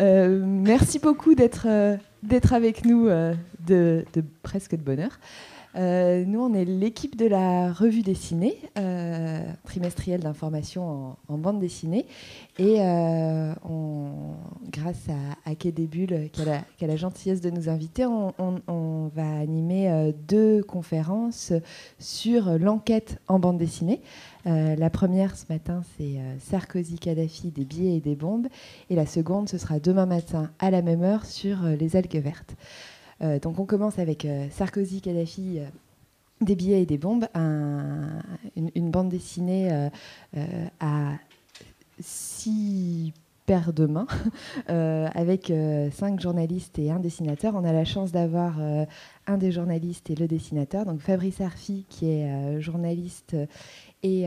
merci beaucoup d'être d'être avec nous de, de, presque de bonheur. Euh, nous, on est l'équipe de la revue dessinée, euh, trimestrielle d'information en, bande dessinée. Et euh, grâce à, à qui a, la, gentillesse de nous inviter, on, va animer deux conférences sur l'enquête en bande dessinée. la première ce matin, c'est Sarkozy-Kadhafi, des billets et des bombes. Et la seconde, ce sera demain matin à la même heure sur les algues vertes. Euh, donc on commence avec euh, Sarkozy, Kadhafi, euh, des billets et des bombes, une, bande dessinée à six paires de mains, avec cinq journalistes et un dessinateur. On a la chance d'avoir un des journalistes et le dessinateur, donc Fabrice Arfi, qui est journaliste et,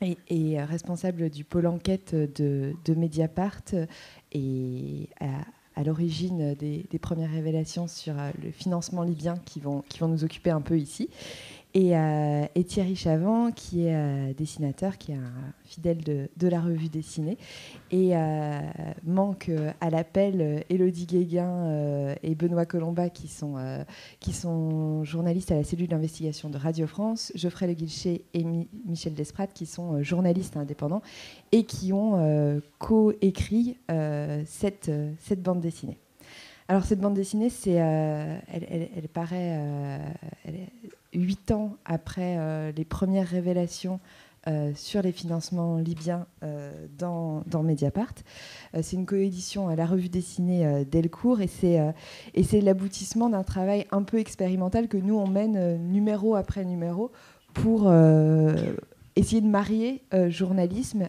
responsable du pôle enquête de, de Mediapart et à l'origine des, premières révélations sur euh, le financement libyen qui vont, qui vont nous occuper un peu ici. Et, euh, Thierry Chavant, qui est euh, dessinateur, qui est un fidèle de, la revue dessinée, et manque à l'appel Élodie Guéguin et Benoît Colomba, qui sont, journalistes à la cellule d'investigation de Radio France, Geoffrey Le Guilcher et Michel Desprat, qui sont journalistes indépendants et qui ont co-écrit cette bande dessinée. Alors cette bande dessinée, c'est, elle, paraît huit ans après euh, les premières révélations euh, sur les financements libyens euh, dans, dans, Mediapart. c'est une coédition à la revue dessinée Delcourt et c'est, et c'est l'aboutissement d'un travail un peu expérimental que nous, on mène numéro après numéro pour essayer de marier journalisme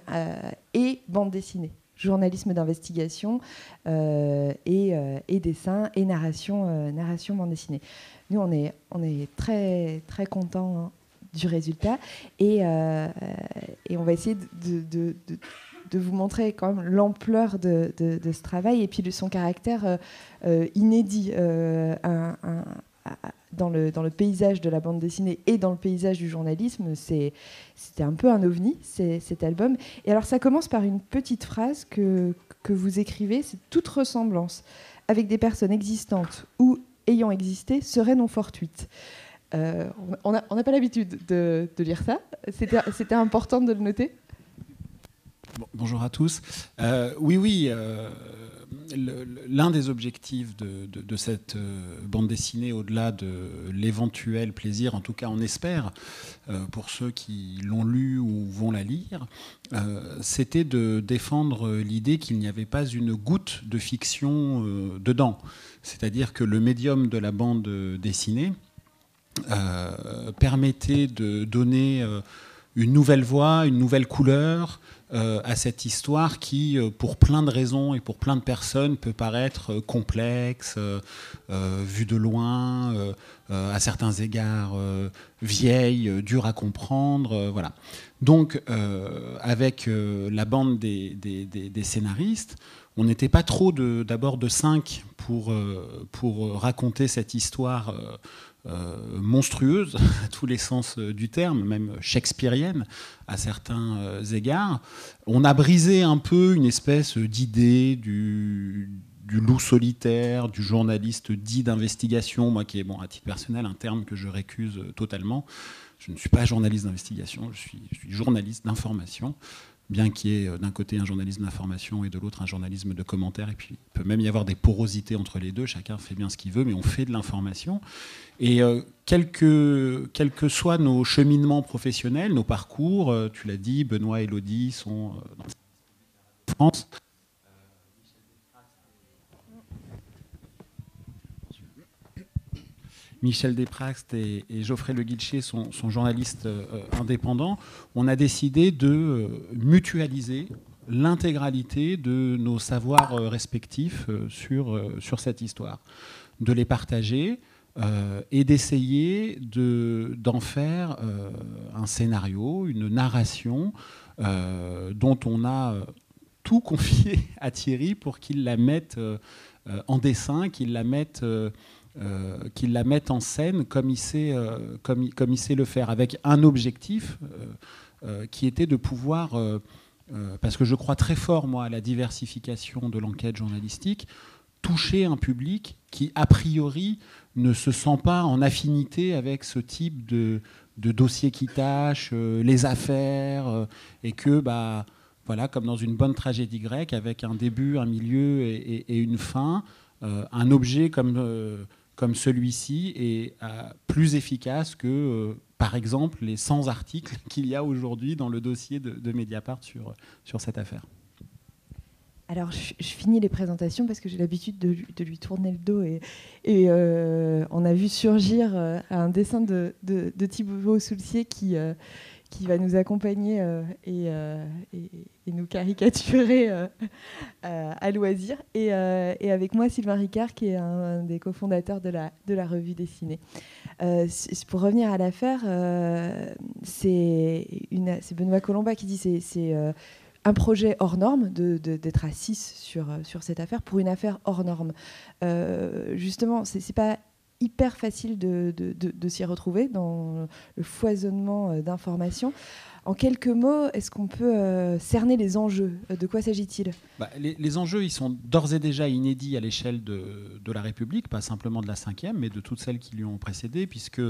et bande dessinée journalisme d'investigation et, et, dessin et narration, narration bande dessinée. Nous, on est, on est très, très contents hein, du résultat et, euh, et, on va essayer de, de, de, vous montrer quand même l'ampleur de, ce travail et puis de son caractère euh, euh, inédit dans, le, dans le paysage de la bande dessinée et dans le paysage du journalisme. C'était un peu un ovni, cet album. Et alors, ça commence par une petite phrase que, que vous écrivez, c'est toute ressemblance avec des personnes existantes ou ayant existé serait non fortuite. Euh, on n'a pas l'habitude de, lire ça. C'était important de le noter Bonjour à tous. Euh, oui, oui. Euh, l'un des objectifs de, cette bande dessinée, au-delà de l'éventuel plaisir, en tout cas on espère, pour ceux qui l'ont lu ou vont la lire, c'était de défendre l'idée qu'il n'y avait pas une goutte de fiction dedans. C'est-à-dire que le médium de la bande dessinée euh, permettait de donner euh, une nouvelle voix, une nouvelle couleur euh, à cette histoire qui, pour plein de raisons et pour plein de personnes, peut paraître complexe, vue de loin, à certains égards vieille, dure à comprendre. voilà. Donc, avec la bande des scénaristes, on n'était pas trop d'abord de, cinq pour, euh, pour raconter cette histoire euh, euh, monstrueuse, à tous les sens du terme, même shakespearienne à certains égards. On a brisé un peu une espèce d'idée du, loup solitaire, du journaliste dit d'investigation, moi qui est, bon, à titre personnel, un terme que je récuse totalement. Je ne suis pas journaliste d'investigation, je suis, journaliste d'information bien qu'il y ait euh, d'un côté un journalisme d'information et de l'autre un journalisme de commentaires, et puis il peut même y avoir des porosités entre les deux, chacun fait bien ce qu'il veut, mais on fait de l'information. Et euh, quels que, soient nos cheminements professionnels, nos parcours, euh, tu l'as dit, Benoît et Elodie sont dans France, Michel Despraxt et, Geoffrey Le Guilcher sont, journalistes euh, indépendants, on a décidé de euh, mutualiser l'intégralité de nos savoirs euh, respectifs sur, sur cette histoire, de les partager et d'essayer d'en faire un scénario, une narration dont on a tout confié à Thierry pour qu'il la mette en dessin, qu'il la mette euh, qu'il la mette en scène comme il, sait, euh, comme, comme il sait le faire, avec un objectif euh, qui était de pouvoir parce que je crois très fort, moi, à la diversification de l'enquête journalistique, toucher un public qui, a priori, ne se sent pas en affinité avec ce type de, de dossier qui tâche, les affaires, et que, bah, voilà, comme dans une bonne tragédie grecque, avec un début, un milieu et, une fin, euh, un objet comme, euh, comme celui-ci est euh, plus efficace que, par exemple, les 100 articles qu'il y a aujourd'hui dans le dossier de, Mediapart sur, sur cette affaire. Alors, je, finis les présentations parce que j'ai l'habitude de, lui tourner le dos et, et on a vu surgir un dessin de, Thibaut Soulcier qui qui va nous accompagner euh, euh, et, nous caricaturer euh, à loisir. Et, avec moi, Sylvain Ricard, qui est un, des cofondateurs de la, de la revue dessinée. pour revenir à l'affaire, c'est Benoît Colomba qui dit c'est un projet hors norme, d'être à 6 sur, sur cette affaire, pour une affaire hors norme. justement, c'est pas hyper facile de, s'y retrouver dans le foisonnement euh, d'informations. En quelques mots, est-ce qu'on peut euh, cerner les enjeux? De quoi s'agit-il? Bah, les, enjeux, ils sont d'ores et déjà inédits à l'échelle de, de, la République, pas simplement de la cinquième, mais de toutes celles qui lui ont précédé, puisque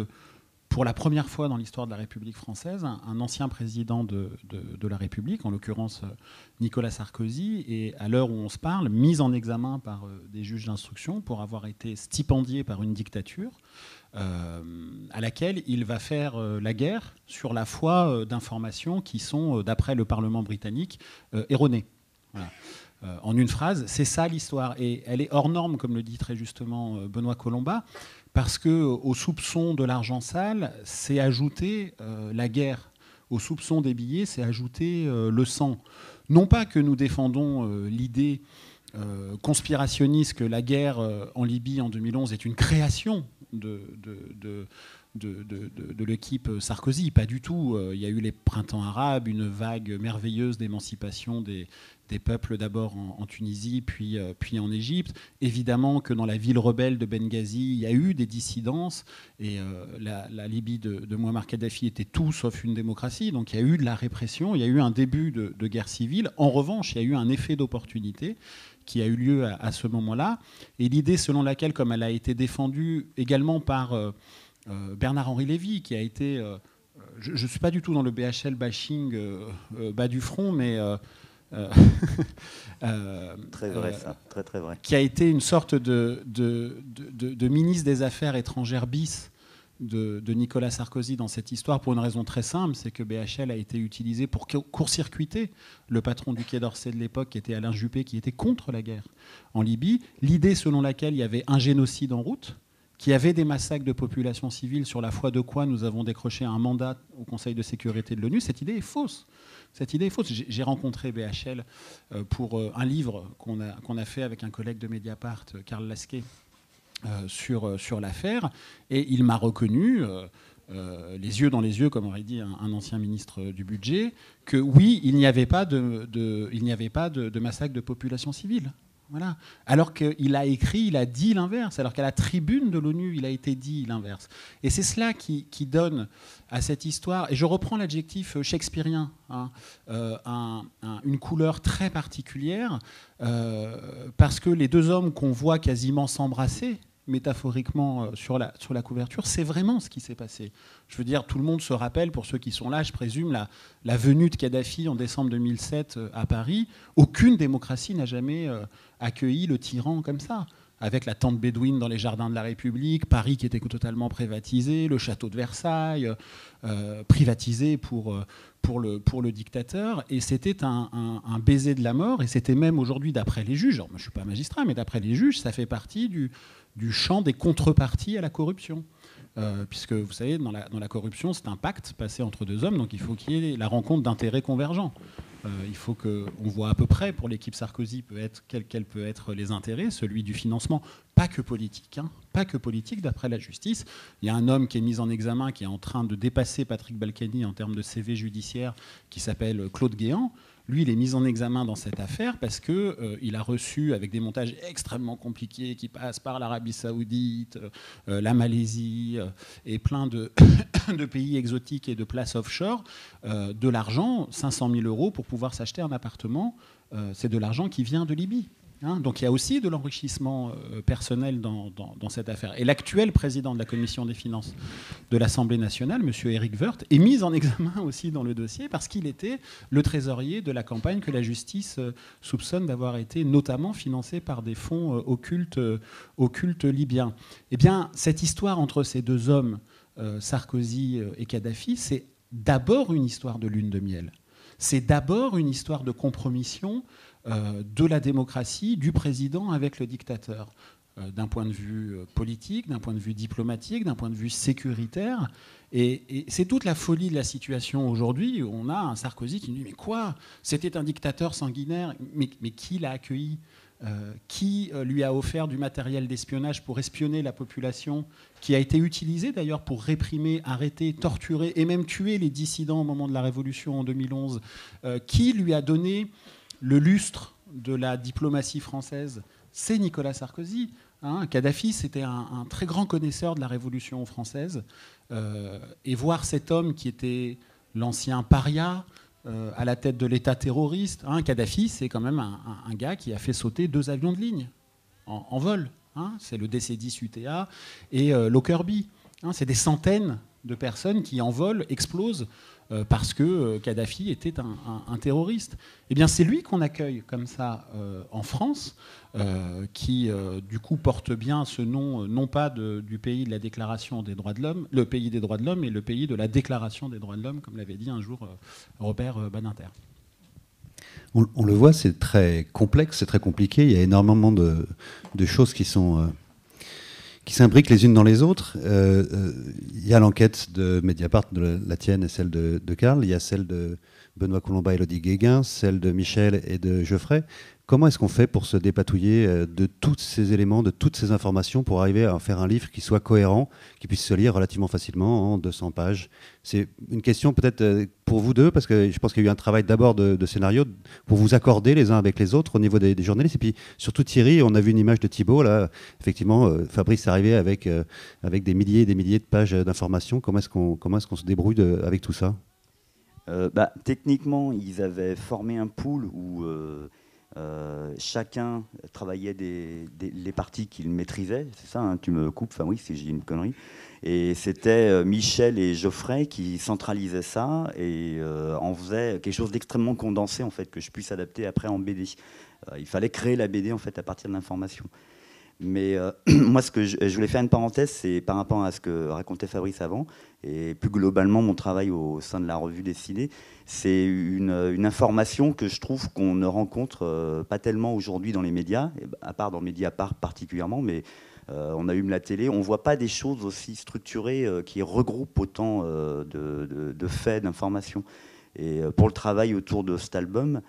pour la première fois dans l'histoire de la République française, un, ancien président de, la République, en l'occurrence euh, Nicolas Sarkozy, est à l'heure où on se parle mis en examen par euh, des juges d'instruction pour avoir été stipendié par une dictature euh, à laquelle il va faire la guerre sur la foi d'informations qui sont, d'après le Parlement britannique, erronées. en une phrase, c'est ça l'histoire. Et elle est hors norme, comme le dit très justement Benoît Colomba, parce que au soupçon de l'argent sale, c'est ajouté euh, la guerre. Au soupçon des billets, c'est ajouté euh, le sang. Non pas que nous défendons euh, l'idée conspirationniste que la guerre en Libye en 2011 est une création de, de, de l'équipe Sarkozy. Pas du tout. Il y a eu les printemps arabes, une vague merveilleuse d'émancipation des, des peuples d'abord en, Tunisie, puis, euh, puis en Égypte. Évidemment que dans la ville rebelle de Benghazi, il y a eu des dissidences, et euh, la, Libye de, de, Muammar Kadhafi était tout sauf une démocratie, donc il y a eu de la répression, il y a eu un début de, guerre civile. En revanche, il y a eu un effet d'opportunité qui a eu lieu à, ce moment-là, et l'idée selon laquelle, comme elle a été défendue également par euh, Bernard-Henri Lévy, qui a été... je ne suis pas du tout dans le BHL bashing bas du front, mais très vrai, euh, ça, très très vrai. Qui a été une sorte de, de, de, ministre des Affaires étrangères bis de, Nicolas Sarkozy dans cette histoire pour une raison très simple, c'est que BHL a été utilisé pour court-circuiter le patron du Quai d'Orsay de l'époque, qui était Alain Juppé, qui était contre la guerre en Libye. L'idée selon laquelle il y avait un génocide en route, qu'il y avait des massacres de populations civiles sur la foi de quoi nous avons décroché un mandat au Conseil de sécurité de l'ONU, cette idée est fausse. Cette idée est fausse. J'ai rencontré BHL euh, pour euh, un livre qu'on a, fait avec un collègue de Mediapart, euh, Karl Lasquet, sur, l'affaire, et il m'a reconnu. les yeux dans les yeux, comme aurait dit un, ancien ministre du budget, que oui, il n'y avait pas de massacre de population civile. Voilà. Alors qu'il a écrit, il a dit l'inverse. Alors qu'à la tribune de l'ONU, il a été dit l'inverse. Et c'est cela qui, donne à cette histoire, et je reprends l'adjectif shakespearien, hein, euh, une couleur très particulière, euh, parce que les deux hommes qu'on voit quasiment s'embrasser, métaphoriquement euh, sur la, sur la couverture, c'est vraiment ce qui s'est passé. Je veux dire, tout le monde se rappelle, pour ceux qui sont là, je présume, la, la venue de Kadhafi en décembre 2007 euh, à Paris. Aucune démocratie n'a jamais euh, accueilli le tyran comme ça. Avec la tente bédouine dans les jardins de la République, Paris qui était totalement privatisé, le château de Versailles privatisé pour, pour, le, pour le dictateur. Et c'était un, un, baiser de la mort. Et c'était même aujourd'hui, d'après les juges, je ne suis pas magistrat, mais d'après les juges, ça fait partie du, du champ des contreparties à la corruption. Euh, puisque vous savez, dans la, corruption, c'est un pacte passé entre deux hommes, donc il faut qu'il y ait la rencontre d'intérêts convergents. Euh, il faut qu'on voit à peu près pour l'équipe Sarkozy peut être, quels quel peut être les intérêts, celui du financement, pas que politique, hein, pas que politique d'après la justice. Il y a un homme qui est mis en examen, qui est en train de dépasser Patrick Balkany en termes de CV judiciaire, qui s'appelle Claude Guéant. Lui, il est mis en examen dans cette affaire parce que il a reçu, avec des montages extrêmement compliqués qui passent par l'Arabie Saoudite, la Malaisie et plein de, de, pays exotiques et de places offshore, de l'argent, 500 000 euros pour pouvoir s'acheter un appartement. c'est de l'argent qui vient de Libye. Hein, donc il y a aussi de l'enrichissement euh, personnel dans, cette affaire. Et l'actuel président de la commission des finances de l'Assemblée nationale, M. Eric Woerth, est mis en examen aussi dans le dossier parce qu'il était le trésorier de la campagne que la justice euh, soupçonne d'avoir été notamment financée par des fonds euh, occultes, libyens. Eh bien, cette histoire entre ces deux hommes, Sarkozy et Kadhafi, c'est d'abord une histoire de lune de miel. C'est d'abord une histoire de compromission de la démocratie, du président avec le dictateur, euh, d'un point de vue euh, politique, d'un point de vue diplomatique, d'un point de vue sécuritaire. Et, c'est toute la folie de la situation aujourd'hui. On a un Sarkozy qui nous dit Mais quoi? C'était un dictateur sanguinaire, mais, qui l'a accueilli? Qui lui a offert du matériel d'espionnage pour espionner la population, qui a été utilisé d'ailleurs pour réprimer, arrêter, torturer et même tuer les dissidents au moment de la Révolution en 2011, qui lui a donné le lustre de la diplomatie française, c'est Nicolas Sarkozy. Hein. Kadhafi, c'était un, très grand connaisseur de la Révolution française. Euh, et voir cet homme qui était l'ancien paria euh, à la tête de l'État terroriste, hein, Kadhafi, c'est quand même un, gars qui a fait sauter deux avions de ligne en, vol. Hein. c'est le DC-10 UTA et euh, c'est des centaines de personnes qui en vol explosent euh, parce que euh, Kadhafi était un, terroriste. Eh bien, c'est lui qu'on accueille comme ça euh, en France, qui du coup porte bien ce nom, non pas du pays de la Déclaration des droits de l'homme, le pays des droits de l'homme, mais le pays de la Déclaration des droits de l'homme, comme l'avait dit un jour Robert Badinter. On, le voit, c'est très complexe, c'est très compliqué. Il y a énormément de, de choses qui sont qui s'imbriquent les unes dans les autres. Euh, euh, il y a l'enquête de Mediapart, de la tienne et celle de, de Karl. Il y a celle de Benoît Colomba et Elodie Guéguin, celle de Michel et de Geoffrey. Comment est-ce qu'on fait pour se dépatouiller euh, de tous ces éléments, de toutes ces informations pour arriver à faire un livre qui soit cohérent, qui puisse se lire relativement facilement en 200 pages? C'est une question peut-être euh, pour vous deux, parce que je pense qu'il y a eu un travail d'abord de, scénario pour vous accorder les uns avec les autres au niveau des, journalistes. Et puis surtout Thierry, on a vu une image de Thibault, là, effectivement, euh, Fabrice est arrivé avec, avec des milliers et des milliers de pages d'informations. Comment est-ce qu'on est se débrouille avec tout ça? Bah, Techniquement, ils avaient formé un pool où euh, chacun travaillait des, les parties qu'il maîtrisait, c'est ça, hein, tu me coupes, enfin oui, si une connerie. Et c'était euh, Michel et Geoffrey qui centralisaient ça et euh, en faisaient quelque chose d'extrêmement condensé en fait que je puisse adapter après en BD. il fallait créer la BD en fait à partir de Mais moi, ce que je, voulais faire une parenthèse, c'est par rapport à ce que racontait Fabrice avant, et plus globalement mon travail au sein de la revue dessinée, c'est une, information que je trouve qu'on ne rencontre euh, pas tellement aujourd'hui dans les médias, à part dans Mediapart particulièrement, mais euh, on allume la télé, on ne voit pas des choses aussi structurées euh, qui regroupent autant de, faits, d'informations. Et pour le travail autour de cet album,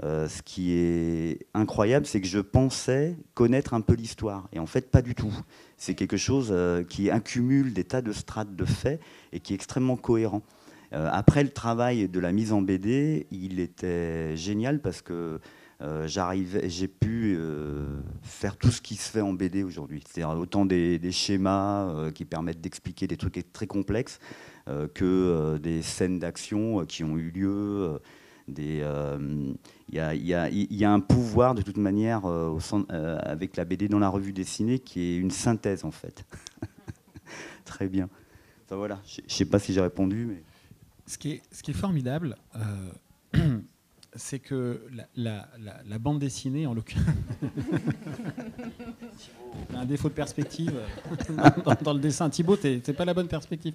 ce qui est incroyable, c'est que je pensais connaître un peu l'histoire. Et en fait, pas du tout. C'est quelque chose qui accumule des tas de strates de faits et qui est extrêmement cohérent. Euh, après le travail de la mise en BD, il était génial parce que euh, j'ai pu euh, faire tout ce qui se fait en BD aujourd'hui. C'est-à-dire autant des, schémas qui permettent d'expliquer des trucs très complexes que des scènes d'action qui ont eu lieu. Il y, a un pouvoir de toute manière au avec la BD dans la revue dessinée qui est une synthèse en fait. Très bien. Voilà, je ne sais pas si j'ai répondu. Mais ce qui est, formidable, euh, c'est que la, bande dessinée, en l'occurrence, un défaut de perspective dans, le dessin. Thibaut, c'est pas la bonne perspective.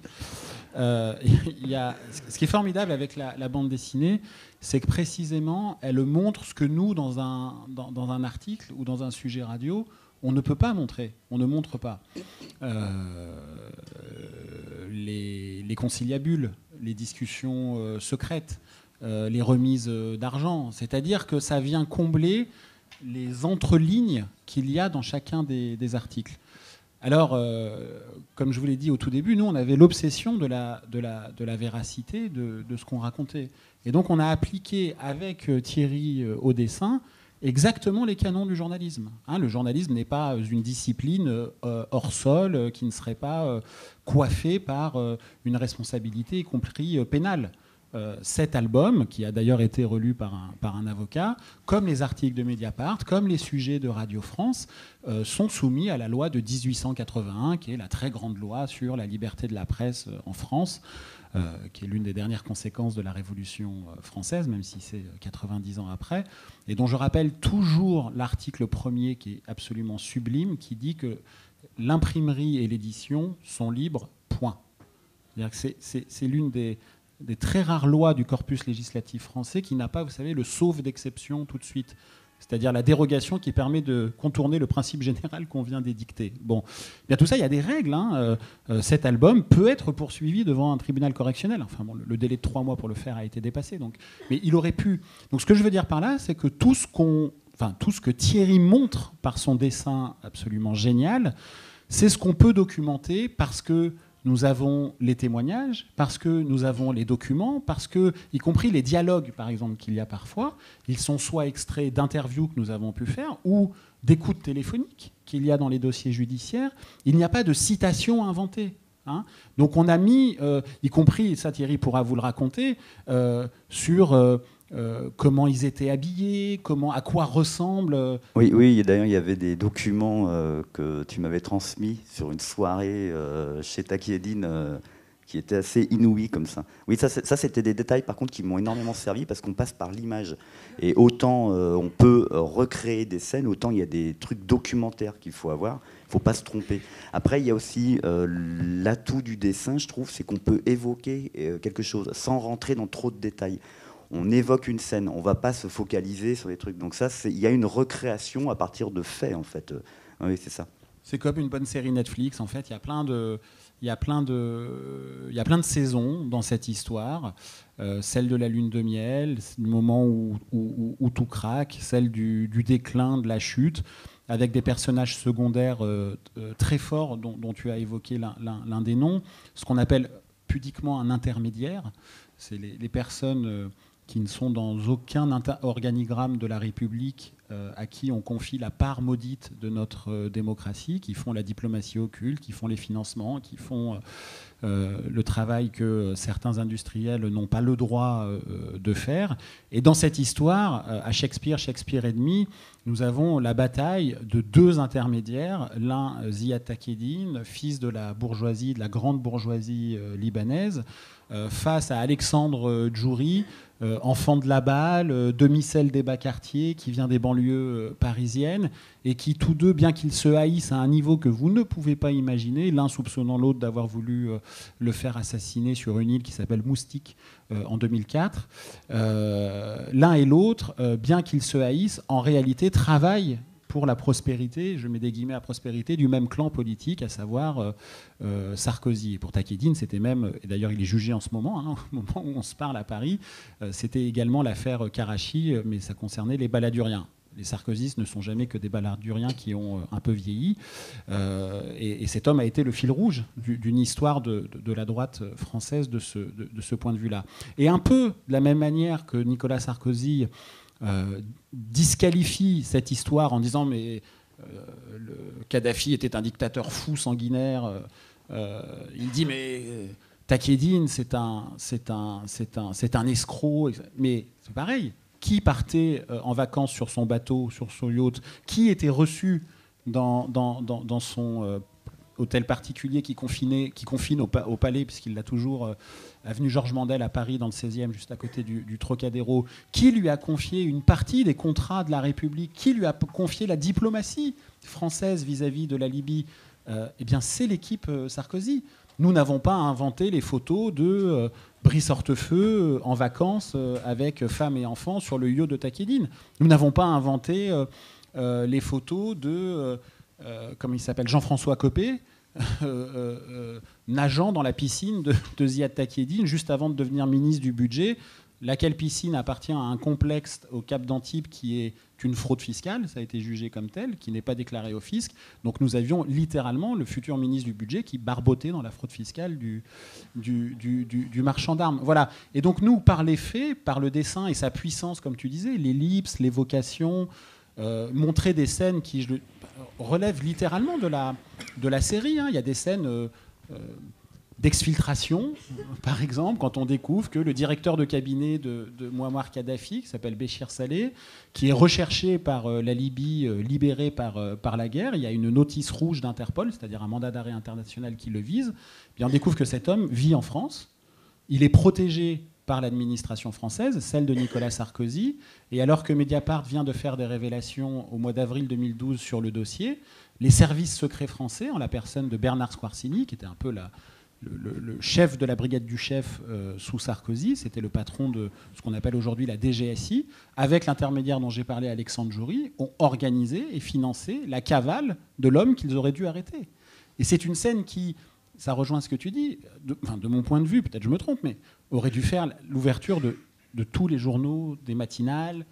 Euh, ce qui est formidable avec la, bande dessinée, c'est que précisément, elle montre ce que nous, dans un, article ou dans un sujet radio, on ne peut pas montrer, on ne montre pas. Euh, les, les, conciliabules, les discussions euh, secrètes, les remises d'argent. C'est-à-dire que ça vient combler les entrelignes qu'il y a dans chacun des, articles. Alors, euh, comme je vous l'ai dit au tout début, nous, on avait l'obsession de la, véracité de, ce qu'on racontait. Et donc, on a appliqué avec euh, Thierry euh, au dessin exactement les canons du journalisme. Hein. le journalisme n'est pas une discipline hors sol qui ne serait pas coiffée par une responsabilité, y compris pénale. Euh, cet album, qui a d'ailleurs été relu par un, par un, avocat, comme les articles de Mediapart, comme les sujets de Radio France, euh, sont soumis à la loi de 1881, qui est la très grande loi sur la liberté de la presse euh, en France, qui est l'une des dernières conséquences de la Révolution française, même si c'est 90 ans après, et dont je rappelle toujours l'article premier qui est absolument sublime, qui dit que l'imprimerie et l'édition sont libres, point. C'est l'une des, des très rares lois du corpus législatif français qui n'a pas, vous savez, le sauve d'exception tout de suite. C'est-à-dire la dérogation qui permet de contourner le principe général qu'on vient d'édicter. Bon, bien tout ça, il y a des règles. Hein. Euh, euh, cet album peut être poursuivi devant un tribunal correctionnel. Enfin bon, le, délai de trois mois pour le faire a été dépassé, donc, mais il aurait pu. Donc ce que je veux dire par là, c'est que tout ce qu'on, enfin tout ce que Thierry montre par son dessin absolument génial, c'est ce qu'on peut documenter parce que nous avons les témoignages, parce que nous avons les documents, parce que, y compris les dialogues, par exemple, qu'il y a parfois, ils sont soit extraits d'interviews que nous avons pu faire, ou d'écoutes téléphoniques qu'il y a dans les dossiers judiciaires. Il n'y a pas de citation inventée. Hein. Donc on a mis, euh, y compris, ça Thierry pourra vous le raconter, euh, sur... Euh, comment ils étaient habillés, comment, à quoi ressemblent. Euh, oui, oui. D'ailleurs, il y avait des documents euh, que tu m'avais transmis sur une soirée chez Takiedine qui étaient assez inouïs comme ça. Oui, ça c'était des détails par contre qui m'ont énormément servi parce qu'on passe par l'image. Et autant on peut recréer des scènes, autant il y a des trucs documentaires qu'il faut avoir. Il ne faut pas se tromper. Après, il y a aussi l'atout du dessin, je trouve, c'est qu'on peut évoquer quelque chose sans rentrer dans trop de détails on évoque une scène, on va pas se focaliser sur les trucs. Donc ça, il y a une recréation à partir de faits, en fait. Euh, oui, c'est ça. C'est comme une bonne série Netflix, en fait. Il y a plein de, il y a plein de, il y a plein de saisons dans cette histoire. Euh, celle de la lune de miel, le moment où, où, tout craque, celle du, déclin, de la chute, avec des personnages secondaires euh, très forts dont, tu as évoqué l'un des noms, ce qu'on appelle pudiquement un intermédiaire. C'est les, personnes qui ne sont dans aucun organigramme de la République à qui on confie la part maudite de notre euh, démocratie, qui font la diplomatie occulte, qui font les financements, qui font euh, le travail que certains industriels n'ont pas le droit de faire. Et dans cette histoire, à Shakespeare, Shakespeare et demi, nous avons la bataille de deux intermédiaires, l'un Ziad Takedine, fils de la bourgeoisie, de la grande bourgeoisie libanaise, face à Alexandre Djouri, euh, enfant de la balle, euh, demi-celle des bas quartiers, qui vient des banlieues euh, parisiennes, et qui tous deux, bien qu'ils se haïssent à un niveau que vous ne pouvez pas imaginer, l'un soupçonnant l'autre d'avoir voulu le faire assassiner sur une île qui s'appelle Moustique en 2004, l'un et l'autre, bien qu'ils se haïssent, en réalité travaillent pour la prospérité, je mets des guillemets à prospérité, du même clan politique, à savoir euh, euh, Sarkozy. Pour Takedine, c'était même, et d'ailleurs il est jugé en ce moment, hein, au moment où on se parle à Paris, euh, c'était également l'affaire Karachi, mais ça concernait les baladuriens. Les sarkozystes ne sont jamais que des baladuriens qui ont un peu vieilli. Et, cet homme a été le fil rouge d'une histoire de, la droite française de ce, point de vue-là. Et un peu de la même manière que Nicolas Sarkozy euh, disqualifie cette histoire en disant mais euh, Kadhafi était un dictateur fou, sanguinaire. Euh, il dit mais Takedine c'est un escroc. Mais c'est pareil. Qui partait en vacances sur son bateau, sur son yacht? Qui était reçu dans, son hôtel particulier qui, confine au, palais, puisqu'il l'a toujours avenue Georges Mandel à Paris, dans le 16e, juste à côté du, Trocadéro, qui lui a confié une partie des contrats de la République, qui lui a confié la diplomatie française vis-à-vis de la Libye, euh, eh bien, c'est l'équipe euh, Sarkozy. Nous n'avons pas inventé les photos de euh, Brice Hortefeux en vacances avec femmes et enfants sur le yacht de Takedine. Nous n'avons pas inventé les photos de, comment il s'appelle, Jean-François Copé, euh, euh, nageant dans la piscine de, de Ziad Takieddine juste avant de devenir ministre du budget laquelle piscine appartient à un complexe au Cap d'Antibes qui est une fraude fiscale, ça a été jugé comme tel, qui n'est pas déclaré au fisc. Donc nous avions littéralement le futur ministre du budget qui barbotait dans la fraude fiscale du, marchand d'armes. Voilà. Et donc nous, par les faits, par le dessin et sa puissance, comme tu disais, l'ellipse, l'évocation, euh, montrer des scènes qui relèvent littéralement de la, de la série. Hein. Il y a des scènes... Euh, euh, d'exfiltration, par exemple, quand on découvre que le directeur de cabinet de, de Muammar Kadhafi, qui s'appelle Béchir Saleh, qui est recherché par euh, la Libye, euh, libéré par, euh, par la guerre, il y a une notice rouge d'Interpol, c'est-à-dire un mandat d'arrêt international qui le vise, bien on découvre que cet homme vit en France, il est protégé par l'administration française, celle de Nicolas Sarkozy, et alors que Mediapart vient de faire des révélations au mois d'avril 2012 sur le dossier, les services secrets français, en la personne de Bernard Squarcini, qui était un peu la, le, chef de la brigade du chef euh, sous Sarkozy, c'était le patron de ce qu'on appelle aujourd'hui la DGSI, avec l'intermédiaire dont j'ai parlé, Alexandre Joury, ont organisé et financé la cavale de l'homme qu'ils auraient dû arrêter. Et c'est une scène qui, ça rejoint ce que tu dis, de, de mon point de vue, peut-être je me trompe, mais aurait dû faire l'ouverture de, tous les journaux, des matinales,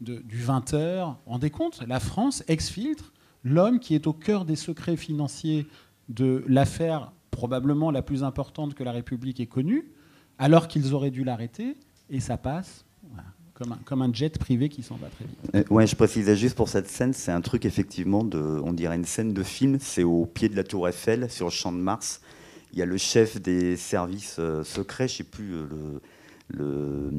du 20h. Rendez compte, la France exfiltre l'homme qui est au cœur des secrets financiers de l'affaire probablement la plus importante que la République ait connue, alors qu'ils auraient dû l'arrêter, et ça passe. comme, un, jet privé qui s'en va très vite. Euh, ouais, je précisais juste pour cette scène, c'est un truc effectivement de, on dirait une scène de film. C'est au pied de la Tour Eiffel, sur le Champ de Mars. Il y a le chef des services euh, secrets, je sais plus euh, le,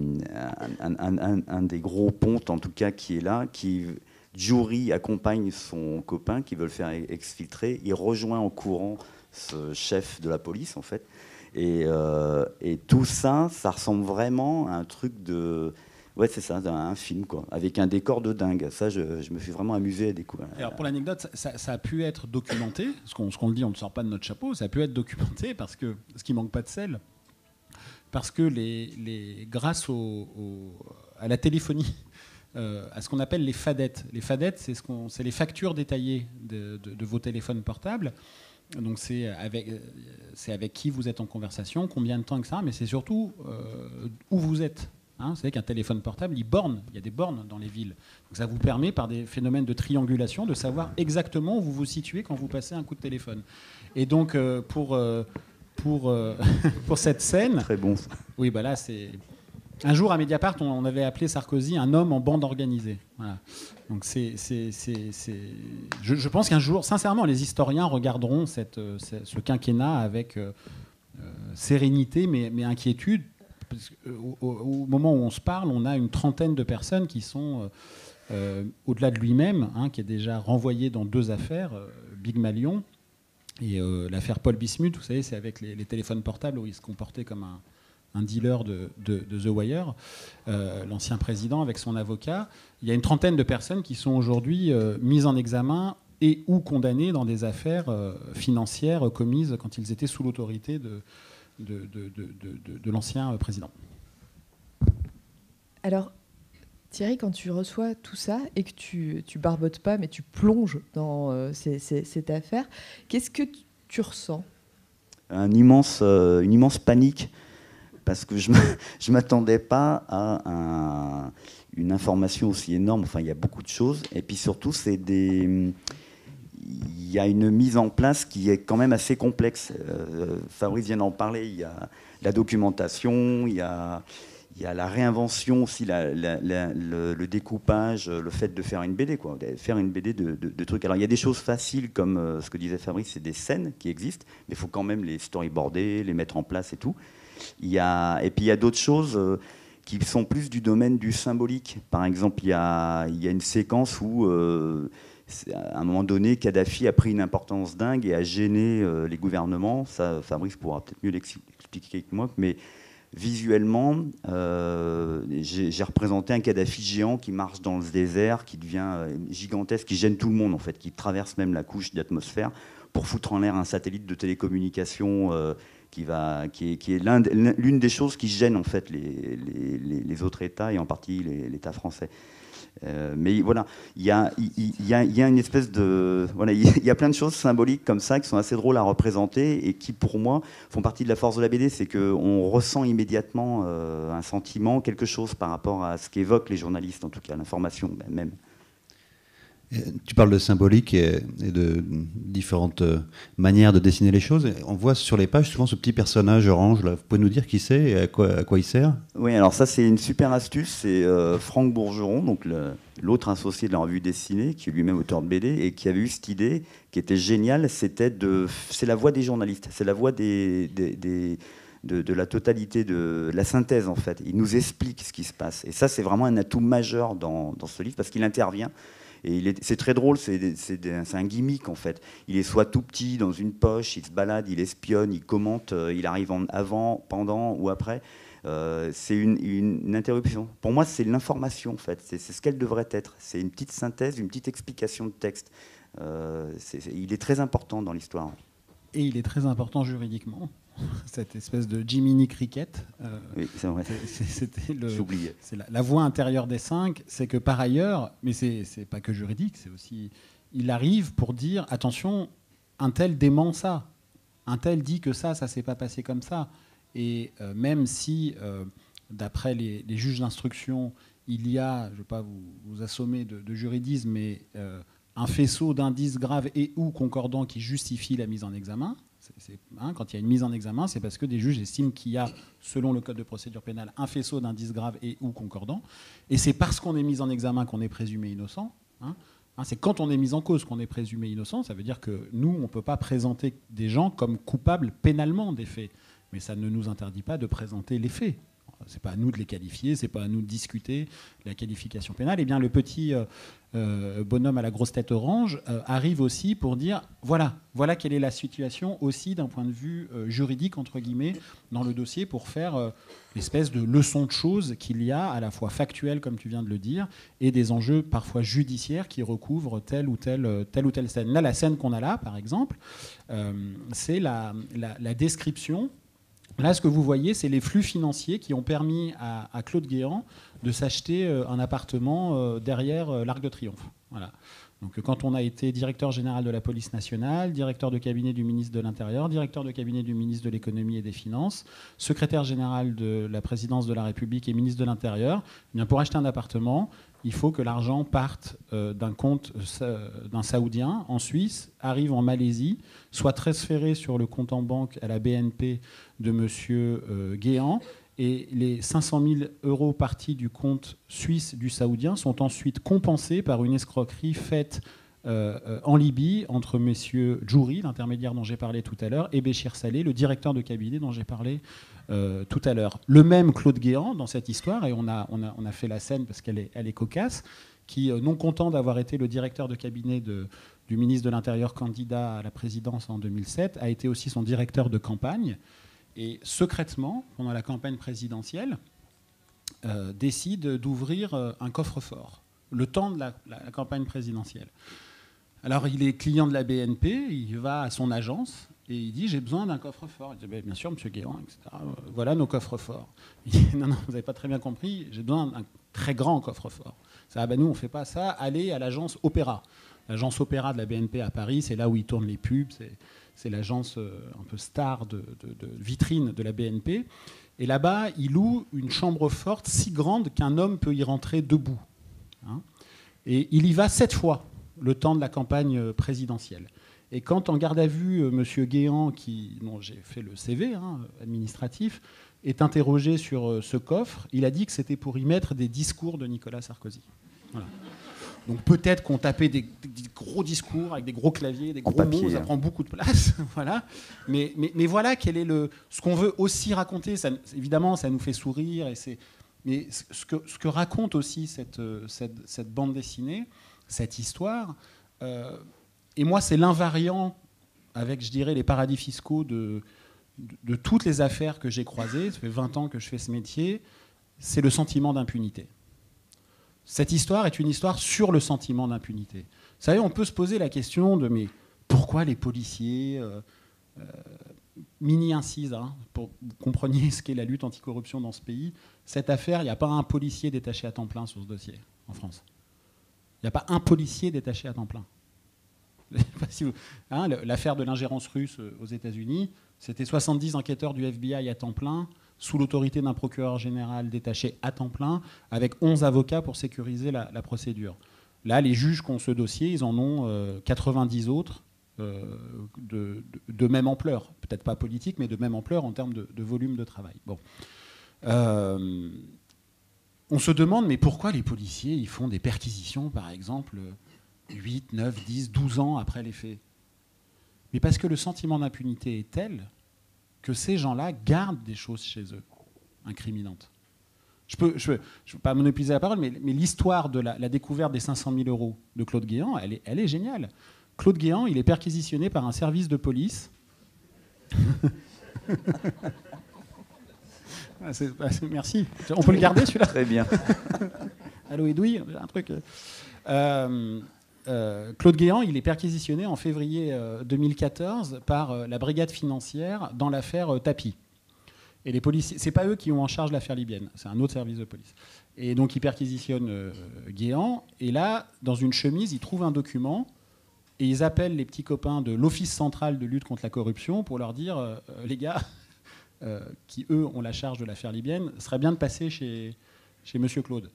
un, un, des gros pontes en tout cas qui est là, qui Jury accompagne son copain qui veut le faire exfiltrer. Il rejoint en courant ce chef de la police, en fait. Et, euh, et, tout ça, ça ressemble vraiment à un truc de. Ouais, c'est ça, un film, quoi, avec un décor de dingue. Ça, je, je me suis vraiment amusé à découvrir. Alors, pour l'anecdote, ça, a pu être documenté, ce qu'on qu le dit, on ne sort pas de notre chapeau, ça a pu être documenté parce que, ce qui manque pas de sel, parce que les, les grâce au, à la téléphonie, euh, à ce qu'on appelle les fadettes. Les fadettes, c'est ce les factures détaillées de, vos téléphones portables. Donc c'est avec, c'est avec qui vous êtes en conversation, combien de temps, etc. Mais c'est surtout euh, où vous êtes. Hein. vous savez qu'un téléphone portable, il borne, il y a des bornes dans les villes. Donc ça vous permet, par des phénomènes de triangulation, de savoir exactement où vous vous situez quand vous passez un coup de téléphone. Et donc euh, pour, euh, pour, pour cette scène... Très bon. Oui, bah là c'est... Un jour à Mediapart, on, avait appelé Sarkozy un homme en bande organisée. Donc c'est, je, je, pense qu'un jour, sincèrement, les historiens regarderont cette, ce quinquennat avec euh, euh, sérénité, mais, mais, inquiétude. Au, moment où on se parle, on a une trentaine de personnes qui sont euh, au-delà de lui-même, hein, qui est déjà renvoyé dans deux affaires, Big Malion et l'affaire Paul Bismuth. Vous savez, c'est avec les, les, téléphones portables où il se comportait comme un un dealer de, The Wire, euh, l'ancien président avec son avocat. Il y a une trentaine de personnes qui sont aujourd'hui euh, mises en examen et ou condamnées dans des affaires euh, financières commises quand ils étaient sous l'autorité de, de, l'ancien président. Alors, Thierry, quand tu reçois tout ça et que tu, tu barbotes pas, mais tu plonges dans cette affaire, qu'est-ce que tu ressens? Un immense, Une immense panique parce que je ne m'attendais pas à une information aussi énorme. Enfin, il y a beaucoup de choses. Et puis surtout, c'est des. Il y a une mise en place qui est quand même assez complexe. Euh, Fabrice vient d'en parler. Il y a la documentation, il y a, il y a la réinvention aussi, le, découpage, le fait de faire une BD, quoi, de faire une BD de, trucs. Alors il y a des choses faciles comme euh, ce que disait Fabrice, c'est des scènes qui existent, mais il faut quand même les storyboarder, les mettre en place et tout. Il y a, et puis il y a d'autres choses euh, qui sont plus du domaine du symbolique. Par exemple, il y a, il y a une séquence où, euh, à un moment donné, Kadhafi a pris une importance dingue et a gêné euh, les gouvernements. Ça, Fabrice pourra peut-être mieux l'expliquer que moi, mais visuellement, j'ai représenté un Kadhafi géant qui marche dans le désert, qui devient gigantesque, qui gêne tout le monde en fait, qui traverse même la couche d'atmosphère pour foutre en l'air un satellite de télécommunication qui, va, qui est, qui est l'une des choses qui gênent en fait les, les, autres États et en partie l'État français. Euh, mais voilà, il y a, y, a, y a, une espèce de. Voilà, il y a plein de choses symboliques comme ça qui sont assez drôles à représenter et qui, pour moi, font partie de la force de la BD. C'est qu'on ressent immédiatement euh, un sentiment, quelque chose par rapport à ce qu'évoquent les journalistes, en tout cas, l'information même. Tu parles de symbolique et, de différentes euh, manières de dessiner les choses. On voit sur les pages souvent ce petit personnage orange. Là. Vous pouvez nous dire qui c'est et à quoi, il sert? Oui, alors ça c'est une super astuce. C'est euh, Franck Bourgeron, donc l'autre associé de la revue dessinée, qui est lui-même auteur de BD et qui avait eu cette idée qui était géniale. C'était de, c'est la voix des journalistes, c'est la voix de, la totalité de la synthèse en fait. Il nous explique ce qui se passe. Et ça, c'est vraiment un atout majeur dans ce livre parce qu'il intervient et c'est très drôle, c'est un gimmick en fait. Il est soit tout petit dans une poche, il se balade, il espionne, il commente, euh, il arrive avant, pendant ou après. Euh, c'est une, interruption. Pour moi, c'est l'information en fait. C'est ce qu'elle devrait être. C'est une petite synthèse, une petite explication de texte. Euh, il est très important dans l'histoire. Et il est très important juridiquement. cette espèce de Jiminy Cricket. Euh, oui, c'est vrai. C'était. C'est la, voix intérieure des cinq, c'est que par ailleurs, mais c'est pas que juridique, c'est aussi. Il arrive pour dire attention, un tel dément ça. Un tel dit que ça, ça s'est pas passé comme ça. Et euh, même si, euh, d'après les, juges d'instruction, il y a, je ne vais pas vous, assommer de, de, juridisme, mais un faisceau d'indices graves et ou concordants qui justifie la mise en examen, Hein, quand il y a une mise en examen, c'est parce que des juges estiment qu'il y a, selon le code de procédure pénale, un faisceau d'indices graves et ou concordants. Et c'est parce qu'on est mis en examen qu'on est présumé innocent. Hein. Hein, c'est quand on est mis en cause qu'on est présumé innocent. Ça veut dire que nous, on ne peut pas présenter des gens comme coupables pénalement des faits. Mais ça ne nous interdit pas de présenter les faits c'est pas à nous de les qualifier, c'est pas à nous de discuter la qualification pénale. Et eh bien le petit euh, euh, bonhomme à la grosse tête orange euh, arrive aussi pour dire voilà, voilà quelle est la situation aussi d'un point de vue juridique entre guillemets dans le dossier pour faire l'espèce de leçon de choses qu'il y a à la fois factuelle comme tu viens de le dire et des enjeux parfois judiciaires qui recouvrent telle ou telle telle ou telle scène. Là, la scène qu'on a là, par exemple, c'est la, la description Là, ce que vous voyez, c'est les flux financiers qui ont permis à, Claude Guéant de s'acheter euh, un appartement euh, derrière euh, l'Arc de Triomphe. Voilà. Donc, quand on a été directeur général de la police nationale, directeur de cabinet du ministre de l'Intérieur, directeur de cabinet du ministre de l'Économie et des Finances, secrétaire général de la présidence de la République et ministre de l'Intérieur, eh pour acheter un appartement, il faut que l'argent parte d'un compte d'un Saoudien en Suisse, arrive en Malaisie, soit transféré sur le compte en banque à la BNP de M. Euh, Guéant, et les 500 000 euros partis du compte suisse du Saoudien sont ensuite compensés par une escroquerie faite en Libye entre messieurs Djouri, l'intermédiaire dont j'ai parlé tout à l'heure, et Béchir Saleh, le directeur de cabinet dont j'ai parlé euh, tout à l'heure. Le même Claude Guéant dans cette histoire, et on a, on a, on a fait la scène parce qu'elle est, elle est cocasse, qui, euh, non content d'avoir été le directeur de cabinet de, du ministre de l'Intérieur candidat à la présidence en 2007, a été aussi son directeur de campagne. Et secrètement, pendant la campagne présidentielle, euh, décide d'ouvrir un coffre-fort, le temps de la, campagne présidentielle. Alors il est client de la BNP, il va à son agence et il dit J'ai besoin d'un coffre-fort. Il dit ben, Bien sûr, monsieur Guéant, etc. Voilà nos coffres-forts. Il dit Non, non, vous n'avez pas très bien compris, j'ai besoin d'un très grand coffre-fort. Ça, ben, nous, on ne fait pas ça. Allez à l'agence Opéra. L'agence Opéra de la BNP à Paris, c'est là où ils tournent les pubs. L'agence euh, un peu star de, vitrine de la BNP. Et là-bas, il loue une chambre forte si grande qu'un homme peut y rentrer debout. Hein. et il y va sept fois le temps de la campagne présidentielle. Et quand en garde à vue, euh, M. Guéant, qui, dont j'ai fait le CV hein, administratif, est interrogé sur euh, ce coffre, il a dit que c'était pour y mettre des discours de Nicolas Sarkozy. Donc peut-être qu'on tapait des, gros discours avec des gros claviers, des gros mots, ça hein. prend beaucoup de place, voilà. Mais, mais, voilà quel est le, ce qu'on veut aussi raconter. Ça, évidemment, ça nous fait sourire, et c'est, mais ce que, ce que raconte aussi cette, euh, cette, cette bande dessinée, cette histoire, et moi, c'est l'invariant avec, je dirais, les paradis fiscaux de, de, toutes les affaires que j'ai croisées. Ça fait 20 ans que je fais ce métier. C'est le sentiment d'impunité. Cette histoire est une histoire sur le sentiment d'impunité. Vous savez, on peut se poser la question de mais pourquoi les policiers euh, euh, mini incise, hein, pour que ce qu'est la lutte anticorruption dans ce pays. Cette affaire, il n'y a pas un policier détaché à temps plein sur ce dossier en France. Il n'y a pas un policier détaché à temps plein. Hein, l'affaire de l'ingérence russe euh, aux États-Unis, c'était 70 enquêteurs du FBI à temps plein, sous l'autorité d'un procureur général détaché à temps plein, avec 11 avocats pour sécuriser la, procédure. Là, les juges qui ont ce dossier, ils en ont 90 euh, autres euh, de, même ampleur. Peut-être pas politique, mais de même ampleur en termes de, volume de travail. Bon. on se demande, mais pourquoi les policiers ils font des perquisitions, par exemple 8, 9, 10, 12 ans après les faits? Mais parce que le sentiment d'impunité est tel que ces gens-là gardent des choses chez eux, incriminantes. Je ne peux, je, je pas monopoliser la parole, mais, mais l'histoire de la, découverte des 500 000 euros de Claude Guéant, elle est, elle est géniale. Claude Guéant, il est perquisitionné par un service de police. Ah, bah, merci. On peut le garder celui-là? Très bien. Allô Edoui, un truc. Euh, euh, Claude Guéant, il est perquisitionné en février 2014 euh, par euh, la brigade financière dans l'affaire Tapi. Et les policiers, c'est pas eux qui ont en charge l'affaire libyenne, c'est un autre service de police. Et donc ils perquisitionnent Guéant, et là, dans une chemise, ils trouvent un document, et ils appellent les petits copains de l'Office central de lutte contre la corruption pour leur dire, les gars, qui eux ont la charge de l'affaire libyenne, ce serait bien de passer chez, chez Monsieur Claude.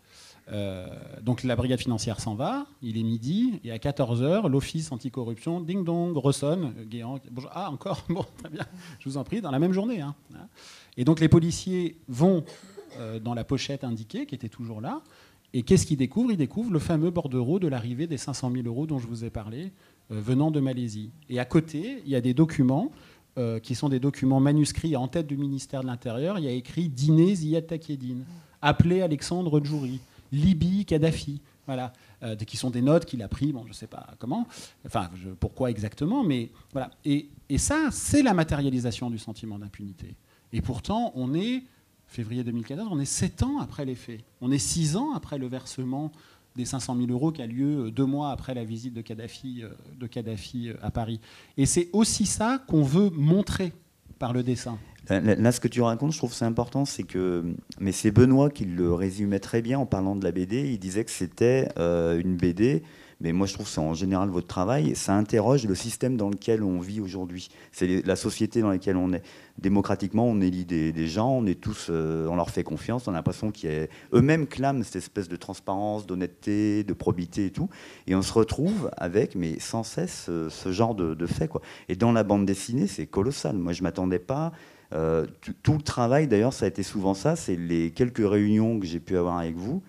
Euh, donc la brigade financière s'en va, il est midi, et à 14h, l'office anticorruption, ding dong, ressonne, Guéant, bonjour, ah encore, bon, très bien, je vous en prie, dans la même journée. Hein. Et donc les policiers vont euh, dans la pochette indiquée, qui était toujours là, et qu'est-ce qu'ils découvrent? Ils découvrent le fameux bordereau de l'arrivée des 500 000 euros dont je vous ai parlé, euh, venant de Malaisie. Et à côté, il y a des documents qui sont des documents manuscrits en tête du ministère de l'Intérieur. Il y a écrit Dîner Ziyad Takedine, appelé Alexandre Djouri. Libye, Kadhafi. Voilà, euh, qui sont des notes qu'il a pris, bon, je ne sais pas comment, enfin, pourquoi exactement, mais voilà. Et, ça, c'est la matérialisation du sentiment d'impunité. Et pourtant, on est, février 2014, on est sept ans après les faits. On est six ans après le versement des 500 000 euros qui a lieu euh, deux mois après la visite de Kadhafi, euh, de Kadhafi à Paris. Et c'est aussi ça qu'on veut montrer par le dessin. Là, ce que tu racontes, je trouve c'est important, c'est que, mais c'est Benoît qui le résumait très bien en parlant de la BD. Il disait que c'était euh, une BD, mais moi je trouve c'est en général votre travail. Ça interroge le système dans lequel on vit aujourd'hui. C'est la société dans laquelle on est. Démocratiquement, on élit des, gens, on est tous, euh, on leur fait confiance. On a l'impression qu'eux-mêmes clament cette espèce de transparence, d'honnêteté, de probité et tout. Et on se retrouve avec, mais sans cesse, euh, ce, genre de, de fait. Et dans la bande dessinée, c'est colossal. Moi, je m'attendais pas. Euh, tout le travail, d'ailleurs, ça a été souvent ça. C'est les quelques réunions que j'ai pu avoir avec vous.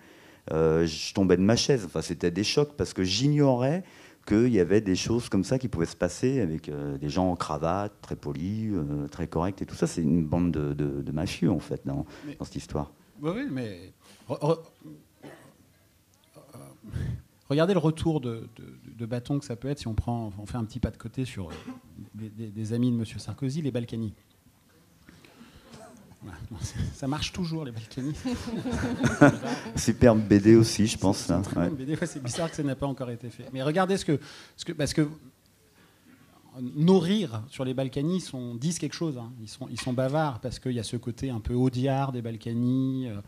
Euh, je tombais de ma chaise. Enfin, c'était des chocs parce que j'ignorais qu'il y avait des choses comme ça qui pouvaient se passer avec euh, des gens en cravate, très polis, très corrects et tout ça. C'est une bande de, mafieux, en fait, dans, cette histoire. Oui, mais. Regardez le retour de, bâton que ça peut être si on, prend, on fait un petit pas de côté sur des, des amis de M. Sarkozy, les Balkany. Ça marche toujours, les Balkany. Superbe BD aussi, je pense. C'est bizarre que ça n'a pas encore été fait. Mais regardez ce que. Ce que parce que nos rires sur les Balkany disent quelque chose. Hein. Ils, sont, ils sont bavards parce qu'il y a ce côté un peu audiard des Balkany. Euh,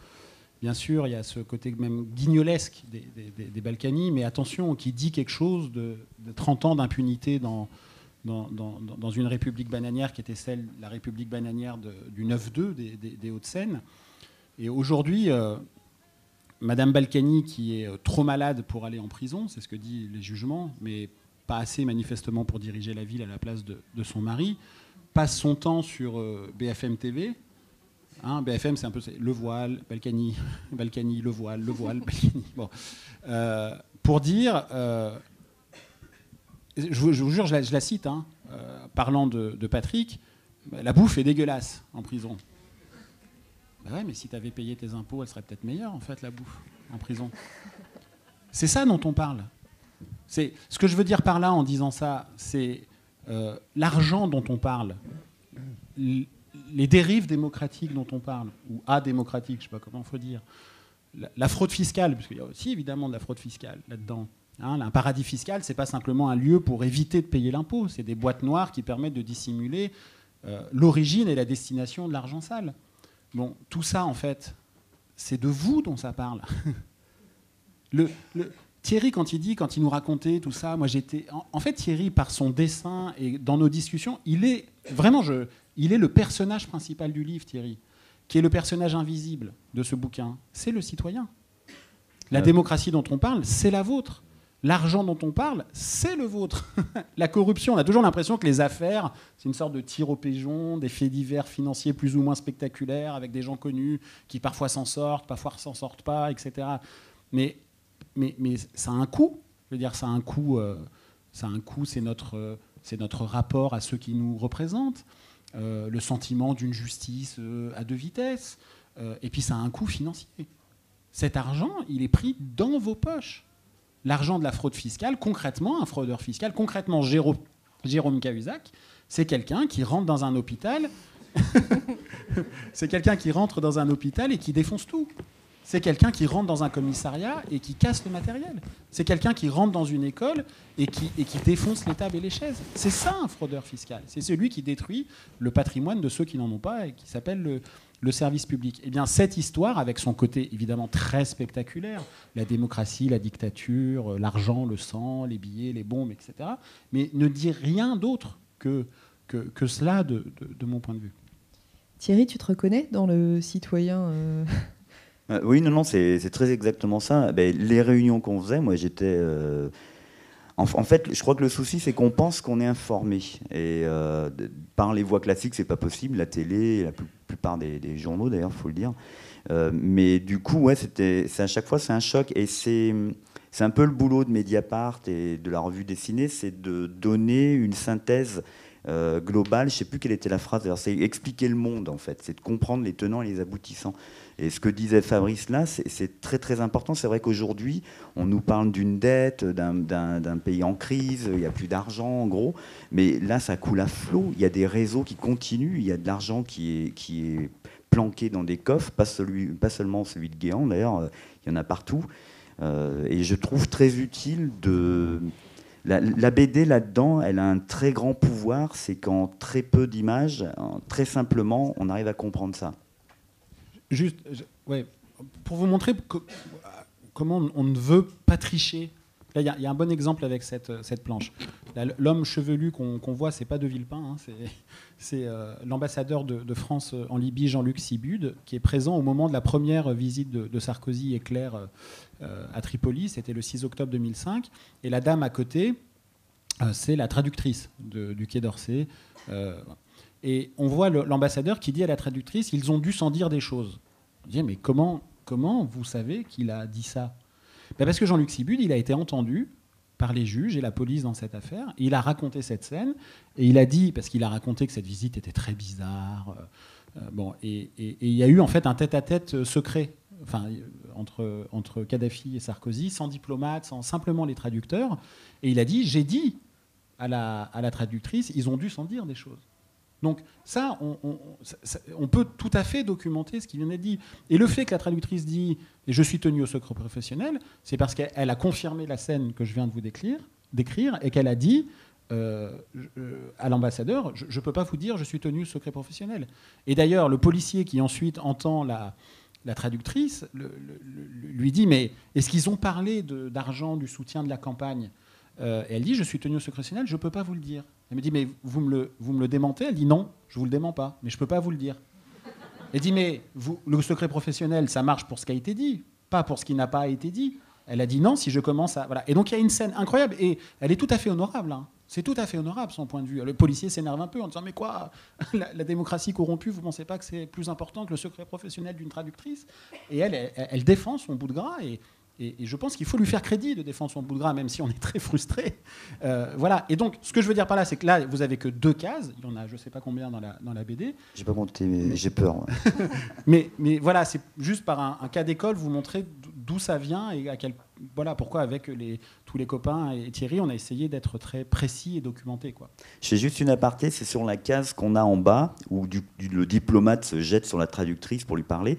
bien sûr, il y a ce côté même guignolesque des, des, Balkany. Mais attention, qui dit quelque chose de, de 30 ans d'impunité dans, dans, une république bananière qui était celle, la république bananière du 9-2 des, Hauts-de-Seine. Et aujourd'hui, euh, Madame Balkany, qui est euh, trop malade pour aller en prison, c'est ce que disent les jugements, mais pas assez manifestement pour diriger la ville à la place de, son mari, passe son temps sur euh, BFM TV. Hein, BFM, c'est un peu le voile, Balkany, Balkany, le voile, le voile, Balkany. Bon. pour dire je vous, jure, je la, cite, hein, euh, parlant de, Patrick, la bouffe est dégueulasse en prison. Bah ouais, mais si tu avais payé tes impôts, elle serait peut-être meilleure, en fait, la bouffe en prison. C'est ça dont on parle. C'est ce que je veux dire par là en disant ça, c'est euh, l'argent dont on parle, les dérives démocratiques dont on parle, ou adémocratiques, je ne sais pas comment il faut dire, la, la fraude fiscale, parce qu'il y a aussi évidemment de la fraude fiscale là-dedans. Hein, un paradis fiscal, ce n'est pas simplement un lieu pour éviter de payer l'impôt, c'est des boîtes noires qui permettent de dissimuler euh, l'origine et la destination de l'argent sale. Bon, tout ça, en fait, c'est de vous dont ça parle. Thierry, quand il dit, quand il nous racontait tout ça, moi j'étais. En, fait, Thierry, par son dessin et dans nos discussions, il est vraiment, je, il est le personnage principal du livre, Thierry, qui est le personnage invisible de ce bouquin. C'est le citoyen. La démocratie dont on parle, c'est la vôtre. L'argent dont on parle, c'est le vôtre. la corruption, on a toujours l'impression que les affaires, c'est une sorte de tir au pigeon, des faits divers financiers plus ou moins spectaculaires, avec des gens connus qui parfois s'en sortent, parfois s'en sortent pas, etc. Mais, mais, mais ça a un coût. Je veux dire, ça a un coût. Euh, ça a un coût, c'est notre, euh, notre rapport à ceux qui nous représentent, euh, le sentiment d'une justice à deux vitesses. et puis ça a un coût financier. Cet argent, il est pris dans vos poches l'argent de la fraude fiscale, concrètement, un fraudeur fiscal, concrètement Jérôme, Cahuzac, c'est quelqu'un qui rentre dans un hôpital. c'est quelqu'un qui rentre dans un hôpital et qui défonce tout. C'est quelqu'un qui rentre dans un commissariat et qui casse le matériel. C'est quelqu'un qui rentre dans une école et qui, et qui défonce les tables et les chaises. C'est ça un fraudeur fiscal. C'est celui qui détruit le patrimoine de ceux qui n'en ont pas et qui s'appelle le, le service public. Eh bien, cette histoire, avec son côté évidemment très spectaculaire, la démocratie, la dictature, euh, l'argent, le sang, les billets, les bombes, etc., mais ne dit rien d'autre que, que, cela de, mon point de vue. Thierry, tu te reconnais dans le citoyen euh euh, Oui, non, non, c'est très exactement ça. Ben, les réunions qu'on faisait, moi j'étais... En, fait, je crois que le souci, c'est qu'on pense qu'on est informé. Et euh, par les voies classiques, c'est pas possible. La télé, la plupart des, journaux, d'ailleurs, faut le dire. Euh, mais du coup, ouais, c'était, à chaque fois, c'est un choc. Et c'est, c'est un peu le boulot de Mediapart et de la revue dessinée, c'est de donner une synthèse euh, globale. Je sais plus quelle était la phrase. c'est expliquer le monde, en fait. C'est de comprendre les tenants et les aboutissants. Et ce que disait Fabrice là, c'est très très important. C'est vrai qu'aujourd'hui, on nous parle d'une dette, d'un pays en crise, il n'y a plus d'argent en gros, mais là, ça coule à flot. Il y a des réseaux qui continuent, il y a de l'argent qui est, planqué dans des coffres, pas seulement celui de Guéant d'ailleurs, euh, il y en a partout. Euh, et je trouve très utile de... La, BD là-dedans, elle a un très grand pouvoir, c'est qu'en très peu d'images, très simplement, on arrive à comprendre ça. Juste, pour vous montrer comment on ne veut pas tricher. Il y, a un bon exemple avec cette, cette planche. L'homme chevelu qu'on voit, c'est pas de Villepin, hein, c'est euh, l'ambassadeur de, France en Libye, Jean-Luc Sibud, qui est présent au moment de la première visite de, Sarkozy et Claire euh, à Tripoli. C'était le 6 octobre 2005. Et la dame à côté, euh, c'est la traductrice du Quai d'Orsay. Et on voit l'ambassadeur qui dit à la traductrice, ils ont dû s'en dire des choses. On dit, mais comment, comment vous savez qu'il a dit ça? Ben Parce que Jean-Luc Sibud, il a été entendu par les juges et la police dans cette affaire. il a raconté cette scène et il a dit, parce qu'il a raconté que cette visite était très bizarre. Euh, euh, et, il y a eu en fait un tête-à-tête euh, secret entre, Kadhafi et Sarkozy, sans diplomate, sans simplement les traducteurs. Et il a dit, j'ai dit la, à la traductrice, ils ont dû s'en dire des choses. Donc ça on, peut tout à fait documenter ce qui vient d'être dit. Et le fait que la traductrice dit « je suis tenue au secret professionnel », c'est parce qu'elle a confirmé la scène que je viens de vous décrire, et qu'elle a dit euh, à l'ambassadeur, je ne peux pas vous dire, je suis tenu au secret professionnel. Et d'ailleurs, le policier qui ensuite entend la, traductrice lui dit, mais est-ce qu'ils ont parlé d'argent, du soutien de la campagne? Euh, Et elle dit, je suis tenu au secret professionnel, je ne peux pas vous le dire. Elle me dit, mais vous me le, vous me le démentez? Elle dit, non, je vous le dément pas, mais je peux pas vous le dire. Elle dit, mais vous, le secret professionnel, ça marche pour ce qui a été dit, pas pour ce qui n'a pas été dit. Elle a dit non si je commence à... Voilà. Et donc il y a une scène incroyable, et elle est tout à fait honorable. Hein. C'est tout à fait honorable son point de vue. Le policier s'énerve un peu en disant mais quoi, la, démocratie corrompue, vous pensez pas que c'est plus important que le secret professionnel d'une traductrice? Et elle, elle, elle, défend son bout de gras et, et, je pense qu'il faut lui faire crédit de défendre son bout de gras, même si on est très frustré. Euh, voilà. Et donc, ce que je veux dire par là, c'est que là, vous avez que deux cases. Il y en a, je ne sais pas combien dans la, dans la BD. J'ai pas compté, mais j'ai peur. mais, mais voilà, c'est juste par un, cas d'école, vous montrer d'où ça vient et à quel, voilà pourquoi avec les, tous les copains et Thierry, on a essayé d'être très précis et documenté. Quoi. Je fais juste une aparté, c'est sur la case qu'on a en bas, où le diplomate se jette sur la traductrice pour lui parler.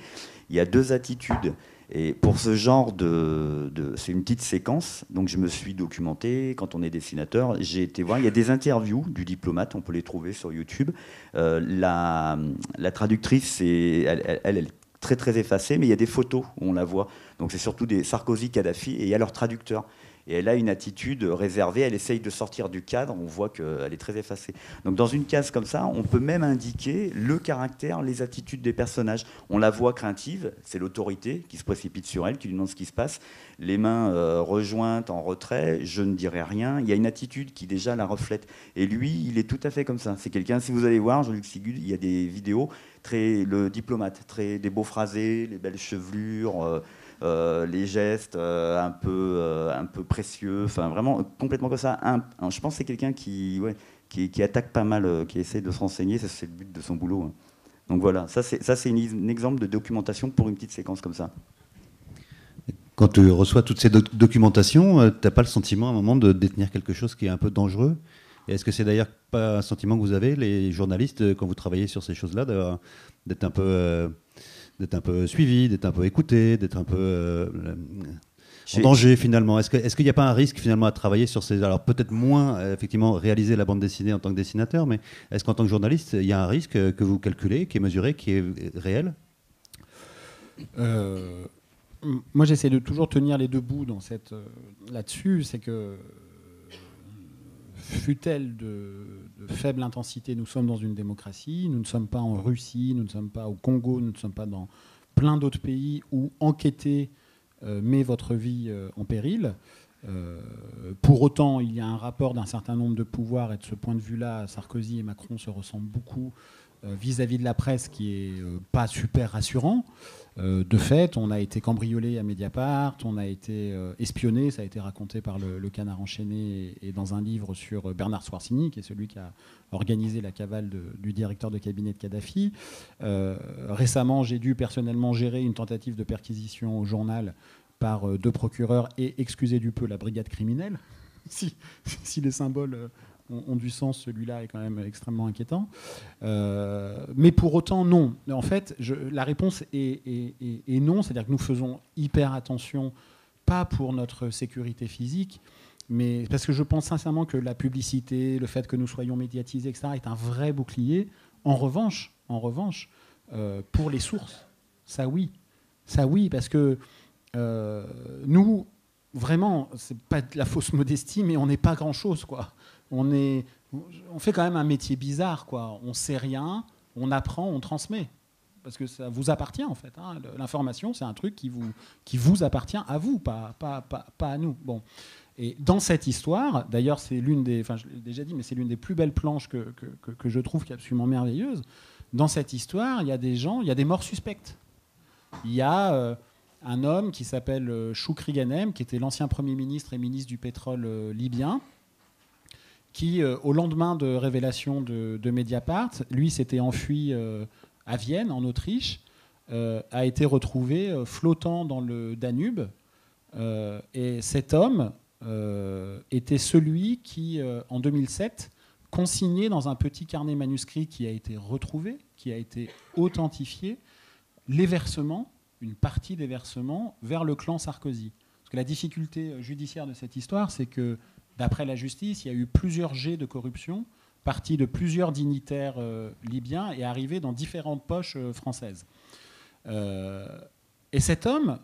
Il y a deux attitudes. Et pour ce genre de, c'est une petite séquence, donc je me suis documenté. Quand on est dessinateur, j'ai été voir. Il y a des interviews du diplomate, on peut les trouver sur YouTube. Euh, la, traductrice, elle, elle, elle, est très très effacée, mais il y a des photos où on la voit. Donc c'est surtout des Sarkozy, Kadhafi, et il y a leur traducteur. Et elle a une attitude réservée, elle essaye de sortir du cadre, on voit qu'elle est très effacée. Donc dans une case comme ça, on peut même indiquer le caractère, les attitudes des personnages. On la voit craintive, c'est l'autorité qui se précipite sur elle, qui lui demande ce qui se passe. Les mains euh, rejointes en retrait, je ne dirai rien. Il y a une attitude qui déjà la reflète. Et lui, il est tout à fait comme ça. C'est quelqu'un, si vous allez voir, Jean-Luc Sigud, il y a des vidéos, très, le diplomate, très, des beaux phrasés, les belles chevelures. Euh, euh, les gestes euh, un, peu, euh, un peu précieux, enfin vraiment complètement comme ça. je pense que c'est quelqu'un qui, qui, attaque pas mal, qui essaie de se renseigner, c'est le but de son boulot. Hein. Donc voilà, ça c'est un exemple de documentation pour une petite séquence comme ça. Quand tu reçois toutes ces documentations, tu n'as pas le sentiment à un moment de détenir quelque chose qui est un peu dangereux? Est-ce que c'est d'ailleurs pas un sentiment que vous avez, les journalistes, quand vous travaillez sur ces choses-là, d'être un peu d'être un peu suivi, d'être un peu écouté, d'être un peu euh, en danger finalement. Est-ce qu'il n'y a pas un risque finalement à travailler sur ces... Alors peut-être moins euh, effectivement réaliser la bande dessinée en tant que dessinateur, mais est-ce qu'en tant que journaliste, il y a un risque que vous calculez, qui est mesuré, qui est réel? Euh, Moi j'essaie de toujours tenir les deux bouts dans cette, là-dessus, c'est que fut-elle de, faible intensité, nous sommes dans une démocratie, nous ne sommes pas en Russie, nous ne sommes pas au Congo, nous ne sommes pas dans plein d'autres pays où enquêter euh, met votre vie euh, en péril. Euh, pour autant, il y a un rapport d'un certain nombre de pouvoirs et de ce point de vue-là, Sarkozy et Macron se ressemblent beaucoup vis-à-vis de la presse qui est pas super rassurant. Euh, de fait, on a été cambriolé à Mediapart, on a été euh, espionné, ça a été raconté par le, Canard enchaîné et, dans un livre sur euh, Bernard Swarsini, qui est celui qui a organisé la cavale du directeur de cabinet de Kadhafi. récemment, j'ai dû personnellement gérer une tentative de perquisition au journal par deux procureurs et, excusez du peu, la brigade criminelle. si, si les symboles ont, du sens, celui-là est quand même extrêmement inquiétant. Euh, mais pour autant, non. En fait, la réponse est, non, c'est-à-dire que nous faisons hyper attention, pas pour notre sécurité physique, mais parce que je pense sincèrement que la publicité, le fait que nous soyons médiatisés, etc., est un vrai bouclier. En revanche, en revanche, euh, pour les sources, ça oui, ça oui, parce que euh, nous, vraiment, c'est pas de la fausse modestie, mais on n'est pas grand-chose, quoi on, fait quand même un métier bizarre. Quoi. On sait rien, on apprend, on transmet. Parce que ça vous appartient en fait. Hein. L'information, c'est un truc qui vous, appartient à vous, pas, à nous. Bon. Et dans cette histoire, d'ailleurs, c'est l'une des, déjà dit, mais c'est l'une des plus belles planches que, je trouve qui est absolument merveilleuse. Dans cette histoire, il y a des gens, il y a des morts suspectes. Il y a euh, un homme qui s'appelle euh, Choukri Ghanem, qui était l'ancien Premier ministre et ministre du pétrole euh, libyen, qui, euh, au lendemain de révélation de, Mediapart, lui s'était enfui euh, à Vienne, en Autriche, euh, a été retrouvé flottant dans le Danube. et cet homme était celui qui, en 2007, consignait dans un petit carnet manuscrit qui a été retrouvé, qui a été authentifié, les versements, une partie des versements, vers le clan Sarkozy. Parce que la difficulté judiciaire de cette histoire, c'est que D'après la justice, il y a eu plusieurs jets de corruption partis de plusieurs dignitaires euh, libyens et arrivés dans différentes poches euh, françaises. Euh, et cet homme,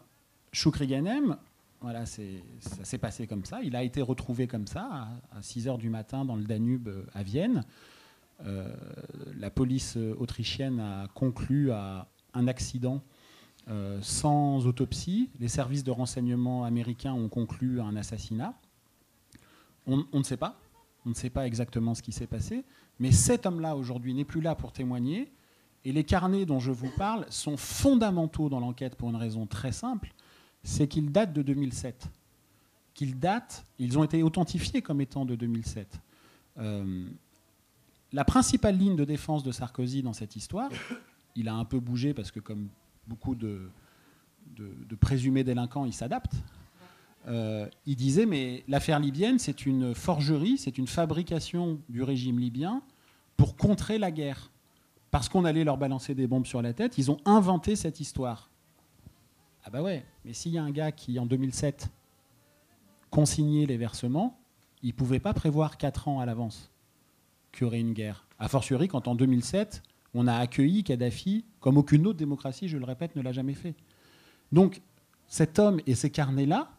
Choukri Ghanem, ça s'est passé comme ça. Il a été retrouvé comme ça, à, 6 h du matin, dans le Danube, à Vienne. la police autrichienne a conclu à un accident sans autopsie. Les services de renseignement américains ont conclu à un assassinat. On, ne sait pas. On ne sait pas exactement ce qui s'est passé. Mais cet homme-là, aujourd'hui, n'est plus là pour témoigner. Et les carnets dont je vous parle sont fondamentaux dans l'enquête pour une raison très simple c'est qu'ils datent de 2007. Qu'ils datent, ils ont été authentifiés comme étant de 2007. Euh, la principale ligne de défense de Sarkozy dans cette histoire, il a un peu bougé parce que, comme beaucoup de, de présumés délinquants, il s'adapte. Euh, il disait mais l'affaire libyenne, c'est une forgerie, c'est une fabrication du régime libyen pour contrer la guerre. Parce qu'on allait leur balancer des bombes sur la tête, ils ont inventé cette histoire. Ah bah ouais, mais s'il y a un gars qui, en 2007, consignait les versements, il ne pouvait pas prévoir 4 ans à l'avance qu'il y aurait une guerre. A fortiori, quand en 2007, On a accueilli Kadhafi comme aucune autre démocratie, je le répète, ne l'a jamais fait. Donc, cet homme et ces carnets-là,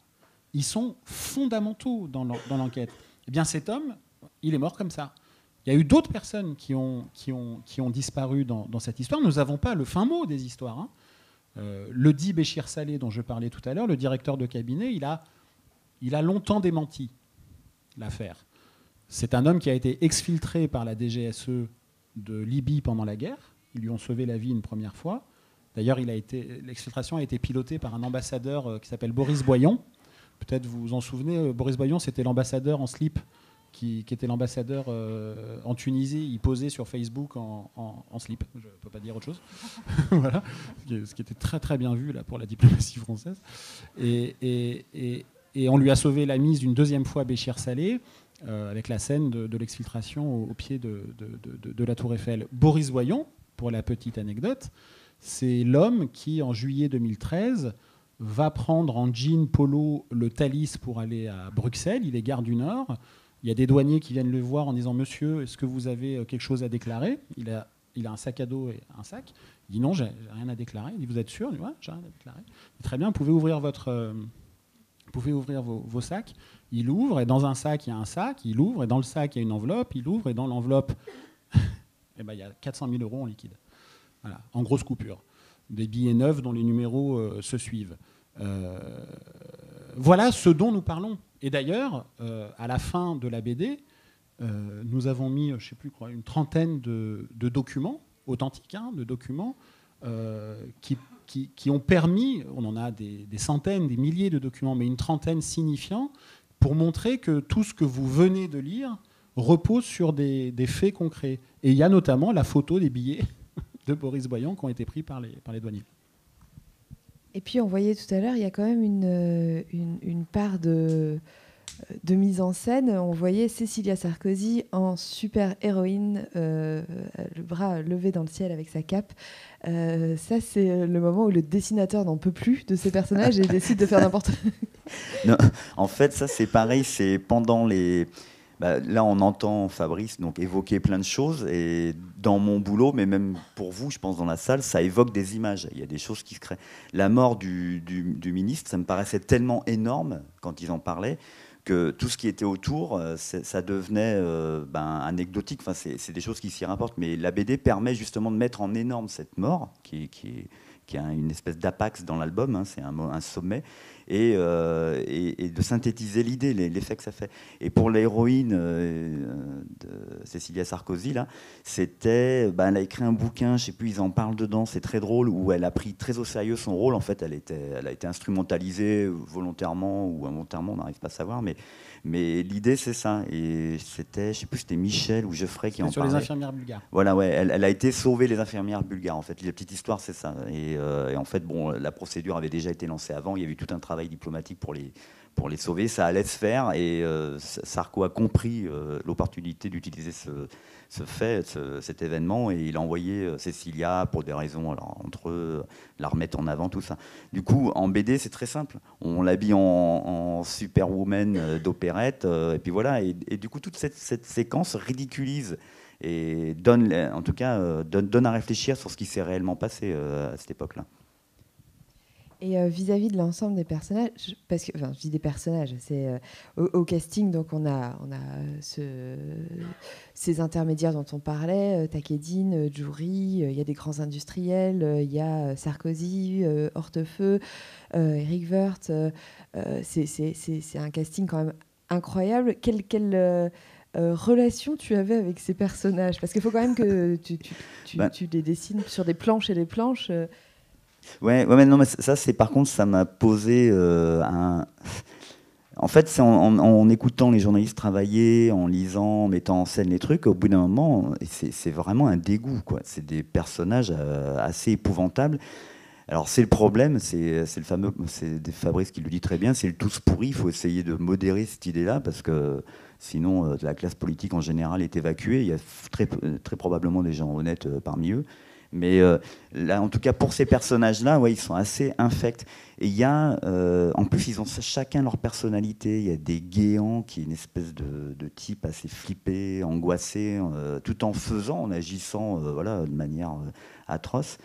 ils sont fondamentaux dans l'enquête. Eh bien, cet homme, il est mort comme ça. Il y a eu d'autres personnes qui ont, disparu dans, cette histoire. Nous n'avons pas le fin mot des histoires. Hein. Euh, le dit Béchir Salé, dont je parlais tout à l'heure, le directeur de cabinet, il a, il a longtemps démenti l'affaire. C'est un homme qui a été exfiltré par la DGSE de Libye pendant la guerre. Ils lui ont sauvé la vie une première fois. D'ailleurs, l'exfiltration a été pilotée par un ambassadeur euh, qui s'appelle Boris Boyon. Peut-être vous vous en souvenez, euh, Boris Boyon, c'était l'ambassadeur en slip qui, était l'ambassadeur euh, en Tunisie. Il posait sur Facebook en, slip, je ne peux pas dire autre chose. voilà, ce qui était très très bien vu là pour la diplomatie française. Et, on lui a sauvé la mise une deuxième fois à Béchir Salé. avec la scène de, l'exfiltration au, pied de, la Tour Eiffel. Boris Boyon, pour la petite anecdote, c'est l'homme qui, en juillet 2013, va prendre en jean polo le Thalys pour aller à Bruxelles. Il est gare du Nord. Il y a des douaniers qui viennent le voir en disant Monsieur, est-ce que vous avez euh, quelque chose à déclarer? Il a, il a un sac à dos et un sac. Il dit Non, j'ai rien à déclarer. Il dit Vous êtes sûr? Il dit j'ai rien à déclarer. Très bien, vous pouvez ouvrir, votre, euh, pouvez ouvrir vos, sacs. Il ouvre, et dans un sac, il y a un sac. Il ouvre, et dans le sac, il y a une enveloppe. Il ouvre, et dans l'enveloppe, eh ben, il y a 400 000 euros en liquide en grosse coupure. Des billets neufs dont les numéros euh, se suivent. Euh, voilà ce dont nous parlons. Et d'ailleurs, euh, à la fin de la BD, nous avons mis, je sais plus, une trentaine de, documents authentiques, hein, de documents qui, ont permis, on en a des, centaines, des milliers de documents, mais une trentaine signifiant, pour montrer que tout ce que vous venez de lire repose sur des, faits concrets. Et il y a notamment la photo des billets de Boris Boyan qui ont été pris par les douaniers. Et puis on voyait tout à l'heure, il y a quand même une, euh, une, part de, euh, de, mise en scène. On voyait Cécilia Sarkozy en super héroïne, euh, le bras levé dans le ciel avec sa cape. ça, c'est le moment où le dessinateur n'en peut plus de ses personnages et décide de faire n'importe quoi. En fait, ça, c'est pareil, c'est pendant les bah, là, on entend Fabrice donc évoquer plein de choses et dans mon boulot, mais même pour vous, je pense dans la salle, ça évoque des images. Il y a des choses qui se créent. La mort du, ministre, ça me paraissait tellement énorme quand ils en parlaient que tout ce qui était autour, euh, ça devenait euh, ben, anecdotique. Enfin, c'est des choses qui s'y rapportent. Mais la BD permet justement de mettre en énorme cette mort, qui, qui qui a une espèce d'apax dans l'album, hein, c'est un, sommet, euh, et, de synthétiser l'idée, l'effet que ça fait. Et pour l'héroïne euh, de Cécilia Sarkozy, là, c'était, bah, elle a écrit un bouquin, je sais plus, ils en parlent dedans, c'est très drôle, où elle a pris très au sérieux son rôle. En fait, elle, était, elle a été instrumentalisée volontairement ou involontairement, on n'arrive pas à savoir, mais mais l'idée, c'est ça. Et c'était, je sais plus, c'était Michel ou Geoffrey qui en sur parlait. Sur les infirmières bulgares. Voilà, ouais. Elle, a été sauvée, les infirmières bulgares, en fait. La petite histoire, c'est ça. Euh, et, en fait, bon, la procédure avait déjà été lancée avant. Il y avait eu tout un travail diplomatique pour les, pour les sauver. Ça allait se faire. Et euh, Sarko a compris euh, l'opportunité d'utiliser ce, fait, cet événement, et il a envoyé euh, Cécilia pour des raisons, alors, entre eux, la remettre en avant, tout ça. Du coup, en BD, c'est très simple. On l'habille en, superwoman d'opérette, et puis voilà. Et, du coup, toute cette, séquence ridiculise et donne, en tout cas, donne, à réfléchir sur ce qui s'est réellement passé à cette époque-là. Et euh, vis-à-vis de l'ensemble des personnages, parce que, enfin, je dis des personnages, c'est euh, au, casting, donc on a, on a ce, ces intermédiaires dont on parlait, euh, Takedine, Djouri, il y a des grands industriels, il y a Sarkozy, Hortefeux, Eric Wirth. c'est un casting quand même incroyable. Quelle, quelle relation tu avais avec ces personnages? Parce qu'il faut quand même que tu, tu, tu, bah tu, les dessines sur des planches et des planches. Ouais, ouais mais non, mais ça, c'est par contre, ça m'a posé euh, un. En fait, c'est en, écoutant les journalistes travailler, en lisant, en mettant en scène les trucs, au bout d'un moment, c'est vraiment un dégoût. quoi. C'est des personnages euh, assez épouvantables. Alors c'est le problème, c'est le fameux, c'est Fabrice qui le dit très bien, c'est le tous pourri. Il faut essayer de modérer cette idée-là parce que sinon euh, la classe politique en général est évacuée. Il y a très, très probablement des gens honnêtes parmi eux Mais euh, là, en tout cas, pour ces personnages-là, ouais, ils sont assez infects. Et il y a, euh, en plus, ils ont chacun leur personnalité. Il y a des guéants qui est une espèce de, type assez flippé, angoissé, euh, tout en faisant, en agissant voilà, de manière atroce.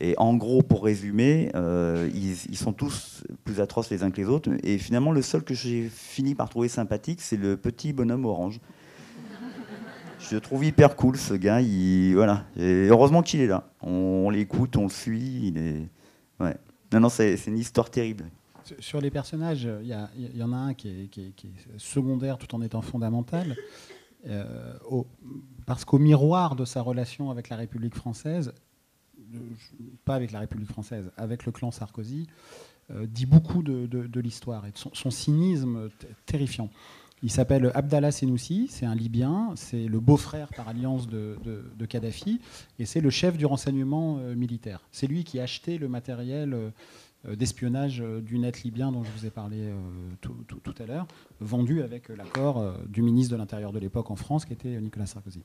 Et en gros, pour résumer, ils, sont tous plus atroces les uns que les autres. Et finalement, le seul que j'ai fini par trouver sympathique, c'est le petit bonhomme orange. Je le trouve hyper cool, ce gars. Il, voilà. Et heureusement qu'il est là. On, l'écoute, on le suit. Il est... ouais. Non, non, c'est une histoire terrible. Sur les personnages, il y, en a un qui est, secondaire tout en étant fondamental. Euh, parce qu'au miroir de sa relation avec la République française, pas avec la République française, avec le clan Sarkozy, euh, dit beaucoup de, l'histoire et de son cynisme terrifiant. Il s'appelle Abdallah Senoussi, c'est un Libyen, c'est le beau-frère par alliance de, Kadhafi, et c'est le chef du renseignement euh, militaire. C'est lui qui a acheté le matériel euh, d'espionnage euh, du net libyen dont je vous ai parlé tout, à l'heure, vendu avec l'accord du ministre de l'Intérieur de l'époque en France, qui était Nicolas Sarkozy.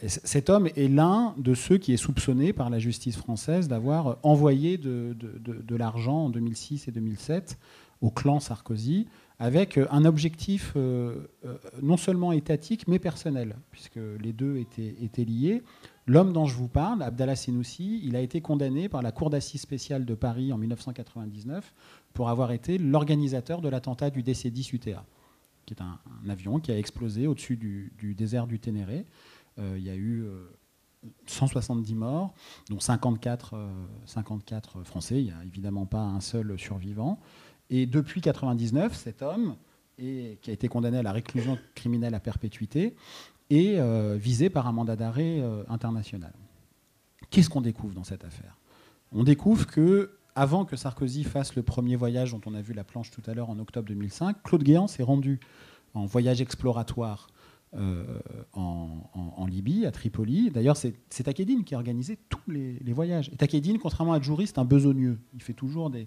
cet homme est l'un de ceux qui est soupçonné par la justice française d'avoir envoyé de, de l'argent en 2006 et 2007 au clan Sarkozy avec euh, un objectif euh, euh, non seulement étatique, mais personnel, puisque les deux étaient, liés. L'homme dont je vous parle, Abdallah Senoussi, il a été condamné par la Cour d'assises spéciale de Paris en 1999 pour avoir été l'organisateur de l'attentat du DC-10 UTA, qui est un, avion qui a explosé au-dessus du, désert du Ténéré. il y a eu 170 morts, dont 54, 54 Français. Il n'y a évidemment pas un seul survivant. Et depuis 1999, cet homme, qui a été condamné à la réclusion criminelle à perpétuité, est euh, visé par un mandat d'arrêt euh, international. Qu'est-ce qu'on découvre dans cette affaire? On découvre que, avant que Sarkozy fasse le premier voyage dont on a vu la planche tout à l'heure en octobre 2005, Claude Guéant s'est rendu en voyage exploratoire euh, en, Libye, à Tripoli. D'ailleurs, c'est Takedine qui a organisé tous les, voyages. Et Takedine, contrairement à Djouri, c'est un besogneux. Il fait toujours des,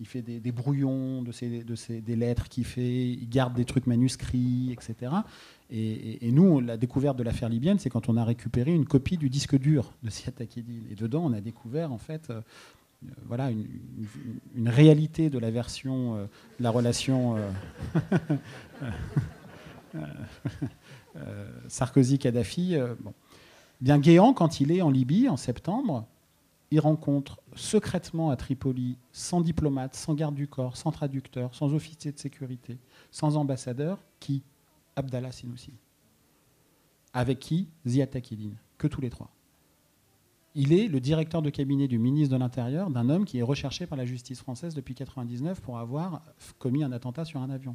il fait des, brouillons de, de des lettres qu'il fait, il garde des trucs manuscrits, etc. Et, nous, la découverte de l'affaire libyenne, c'est quand on a récupéré une copie du disque dur de Siad Et dedans, on a découvert, en fait, euh, voilà, une, réalité de la version, euh, la relation euh, Sarkozy-Kadhafi. Bien Guéant, quand il est en Libye en septembre, il rencontre secrètement à Tripoli, sans diplomate, sans garde du corps, sans traducteur, sans officier de sécurité, sans ambassadeur, qui Abdallah Sinoussi. Avec qui Ziad Takidine, que tous les trois. Il est le directeur de cabinet du ministre de l'Intérieur d'un homme qui est recherché par la justice française depuis 1999 pour avoir commis un attentat sur un avion.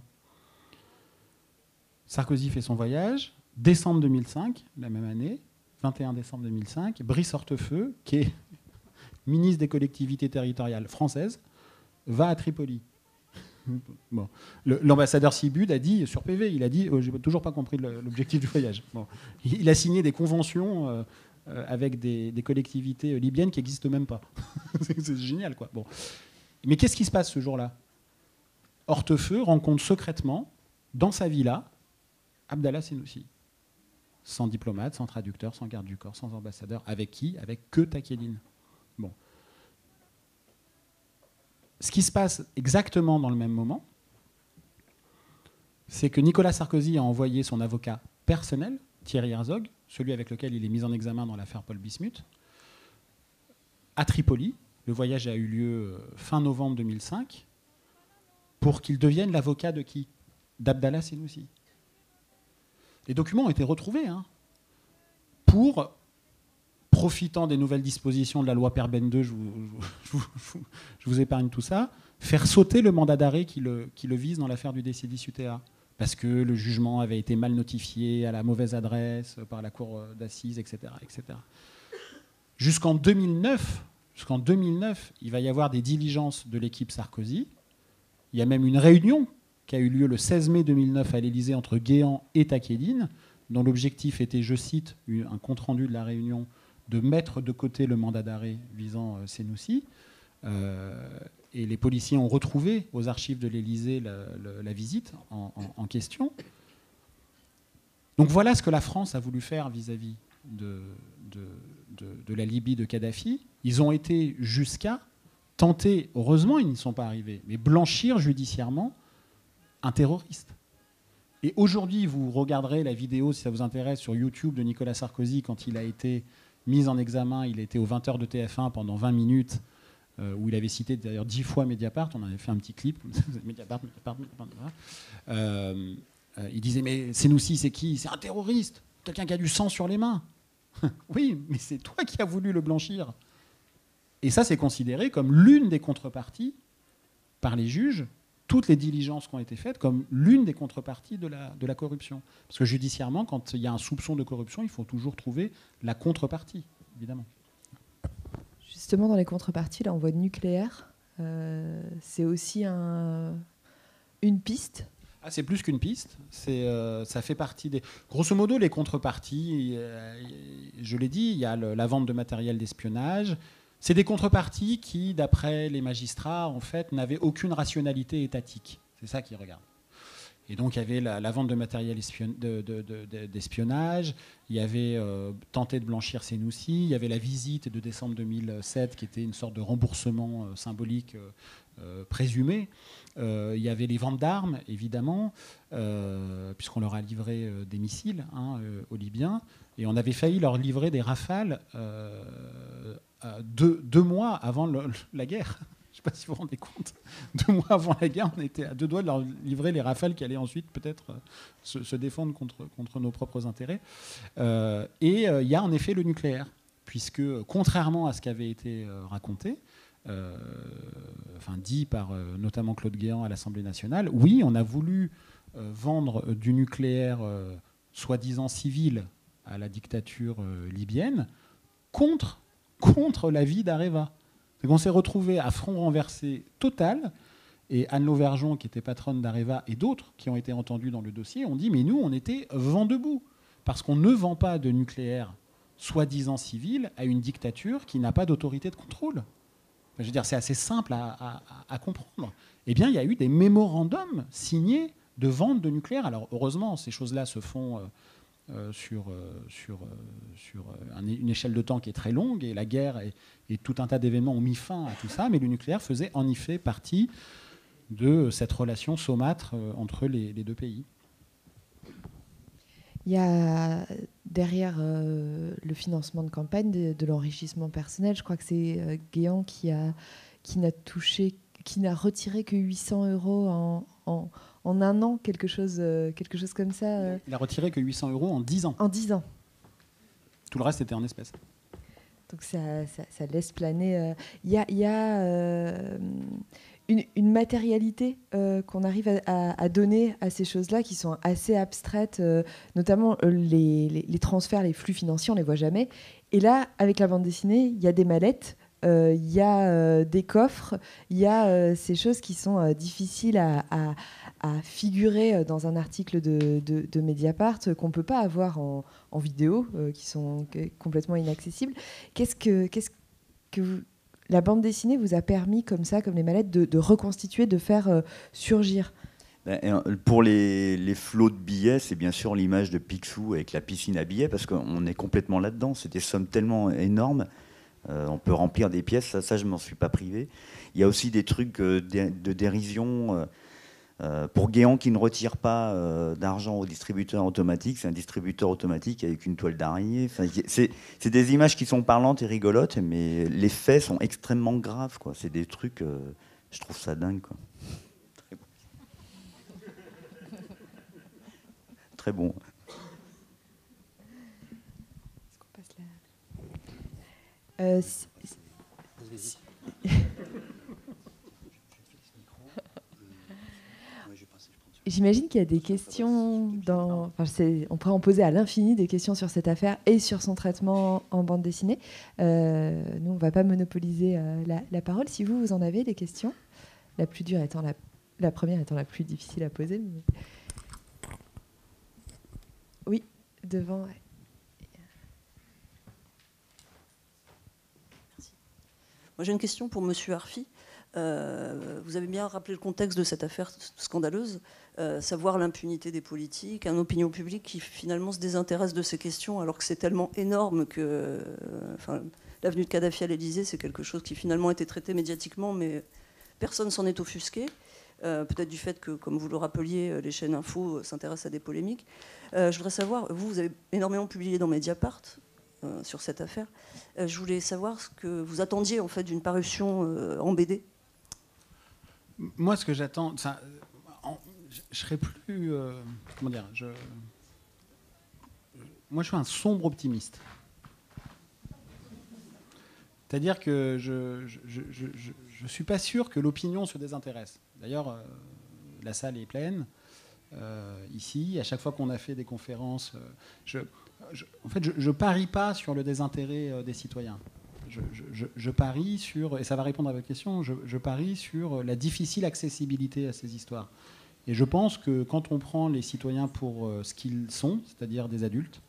Sarkozy fait son voyage. Décembre 2005, la même année, 21 décembre 2005, Brice Hortefeux, qui est ministre des collectivités territoriales françaises, va à Tripoli. L'ambassadeur Sibud a dit, sur PV, il a dit, oh, j'ai toujours pas compris l'objectif du voyage. Il a signé des conventions euh, euh, avec des, collectivités libyennes qui n'existent même pas. C'est génial, quoi. Mais qu'est-ce qui se passe ce jour-là? Hortefeux rencontre secrètement, dans sa villa, Abdallah Senoussi. Sans diplomate, sans traducteur, sans garde du corps, sans ambassadeur. Avec qui? Avec que Takeline. Bon. Ce qui se passe exactement dans le même moment, c'est que Nicolas Sarkozy a envoyé son avocat personnel, Thierry Herzog, celui avec lequel il est mis en examen dans l'affaire Paul Bismuth, à Tripoli. Le voyage a eu lieu euh, fin novembre 2005 pour qu'il devienne l'avocat de qui? D'Abdallah Senoussi. Les documents ont été retrouvés hein, pour profitant des nouvelles dispositions de la loi Perben 2, je vous, épargne tout ça, faire sauter le mandat d'arrêt qui le, vise dans l'affaire du décédis UTA. Parce que le jugement avait été mal notifié à la mauvaise adresse par la cour d'assises, etc. etc. Jusqu'en 2009, jusqu'en 2009, il va y avoir des diligences de l'équipe Sarkozy. Il y a même une réunion qui a eu lieu le 16 mai 2009 à l'Élysée entre Guéant et Takedine, dont l'objectif était, je cite, un compte-rendu de la réunion de mettre de côté le mandat d'arrêt visant euh. Euh, et les policiers ont retrouvé aux archives de l'Élysée la, visite en, question. Donc voilà ce que la France a voulu faire vis-à-vis de, de, la Libye de Kadhafi, ils ont été jusqu'à tenter, heureusement ils n'y sont pas arrivés, mais blanchir judiciairement un terroriste. Et aujourd'hui, vous regarderez la vidéo, si ça vous intéresse, sur YouTube de Nicolas Sarkozy quand il a été mis en examen. Il été aux 20h de TF1 pendant 20 minutes, euh, où il avait cité d'ailleurs 10 fois Mediapart. On avait fait un petit clip. Mediapart, Mediapart. Euh, euh, il disait Mais Senoussi, c'est qui? C'est un terroriste, quelqu'un qui a du sang sur les mains. oui, mais c'est toi qui as voulu le blanchir. Et ça, c'est considéré comme l'une des contreparties par les juges toutes les diligences qui ont été faites comme l'une des contreparties de la, de la corruption. Parce que judiciairement, quand il y a un soupçon de corruption, il faut toujours trouver la contrepartie, évidemment. Justement, dans les contreparties, là, on voit nucléaire. Euh, c'est aussi un, une piste? Ah, c'est plus qu'une piste. C'est, euh, ça fait partie des. Grosso modo, les contreparties, euh, je l'ai dit, il y a la vente de matériel d'espionnage, c'est des contreparties qui, d'après les magistrats, en fait, n'avaient aucune rationalité étatique. C'est ça qu'ils regardent. Et donc, il y avait la, vente de matériel d'espionnage, il y avait euh, tenté de blanchir Senoussi, il y avait la visite de décembre 2007 qui était une sorte de remboursement euh, symbolique euh, présumé. il y avait les ventes d'armes, évidemment, puisqu'on leur a livré des missiles hein, aux Libyens. Et on avait failli leur livrer des rafales euh, deux, mois avant la guerre. Je ne sais pas si vous vous rendez compte. Deux mois avant la guerre, on était à deux doigts de leur livrer les rafales qui allaient ensuite peut-être euh, se, défendre contre, contre nos propres intérêts. Euh, et il y a en effet le nucléaire, puisque contrairement à ce qui avait été raconté, enfin dit par notamment Claude Guéant à l'Assemblée nationale, oui, on a voulu vendre du nucléaire soi-disant civil à la dictature libyenne contre contre l'avis d'Areva. Qu'on s'est retrouvé à front renversé total. Et Anne Lauvergeon, qui était patronne d'Areva, et d'autres qui ont été entendus dans le dossier, ont dit Mais nous, on était vent debout. Parce qu'on ne vend pas de nucléaire soi-disant civil à une dictature qui n'a pas d'autorité de contrôle. je veux dire, c'est assez simple à, à, comprendre. Eh bien, il y a eu des mémorandums signés de vente de nucléaire. Alors, heureusement, ces choses-là se font euh, euh, sur, euh, sur, euh, sur une échelle de temps qui est très longue, et la guerre et, tout un tas d'événements ont mis fin à tout ça, mais le nucléaire faisait en effet partie de cette relation saumâtre entre les, deux pays. Il y a derrière le financement de campagne de, l'enrichissement personnel, je crois que c'est Guéant qui a qui n'a touché, qui n'a retiré que 800 euros en en un an, quelque chose, euh, quelque chose comme ça. Euh. Il a retiré que 800 euros en 10 ans. En 10 ans. Tout le reste était en espèces. Donc ça, ça, laisse planer. Euh, il y a, y a une, matérialité qu'on arrive à, donner à ces choses-là qui sont assez abstraites, notamment les, les, transferts, les flux financiers, on ne les voit jamais. Et là, avec la bande dessinée, il y a des mallettes il y a des coffres, il y a ces choses qui sont difficiles à, à figurer euh, dans un article de, Mediapart euh, qu'on ne peut pas avoir en, vidéo, euh, qui sont complètement inaccessibles. Qu'est-ce que, la bande dessinée vous a permis, comme ça, comme les mallettes, de, reconstituer, de faire surgir? Ben, pour les, flots de billets, c'est bien sûr l'image de Picsou avec la piscine à billets, parce qu'on est complètement là-dedans. C'est des sommes tellement énormes. on peut remplir des pièces, ça, ça je m'en suis pas privé. Il y a aussi des trucs de dérision. Euh, pour Guéant qui ne retire pas euh, d'argent au distributeur automatique, c'est un distributeur automatique avec une toile d'araignée. c'est des images qui sont parlantes et rigolotes, mais les faits sont extrêmement graves. C'est des trucs, euh, je trouve ça dingue. Très bon. Est-ce J'imagine qu'il y a des questions dans. on pourrait en poser à l'infini des questions sur cette affaire et sur son traitement en bande dessinée. Euh, nous, on ne va pas monopoliser euh, la, parole. Si vous, vous en avez des questions, la plus dure étant la, première étant la plus difficile à poser. Oui, devant. Moi, j'ai une question pour Monsieur Arfi. vous avez bien rappelé le contexte de cette affaire scandaleuse, savoir l'impunité des politiques, un opinion publique qui finalement se désintéresse de ces questions alors que c'est tellement énorme que l'avenue de Kadhafi à l'Elysée, c'est quelque chose qui finalement a été traité médiatiquement, mais personne s'en est offusqué. Euh, peut-être du fait que, comme vous le rappeliez, euh, les chaînes info euh, s'intéressent à des polémiques. je voudrais savoir, vous, vous avez énormément publié dans Mediapart sur cette affaire. je voulais savoir ce que vous attendiez en fait d'une parution en BD. Moi, ce que j'attends, je serais plus, comment dire, moi, je suis un sombre optimiste. C'est-à-dire que je ne suis pas sûr que l'opinion se désintéresse. D'ailleurs, euh, la salle est pleine. Euh, ici, à chaque fois qu'on a fait des conférences, euh, en fait, je ne parie pas sur le désintérêt des citoyens. Je, parie sur, et ça va répondre à votre question, je, parie sur la difficile accessibilité à ces histoires. Et je pense que quand on prend les citoyens pour ce qu'ils sont, c'est-à-dire des adultes,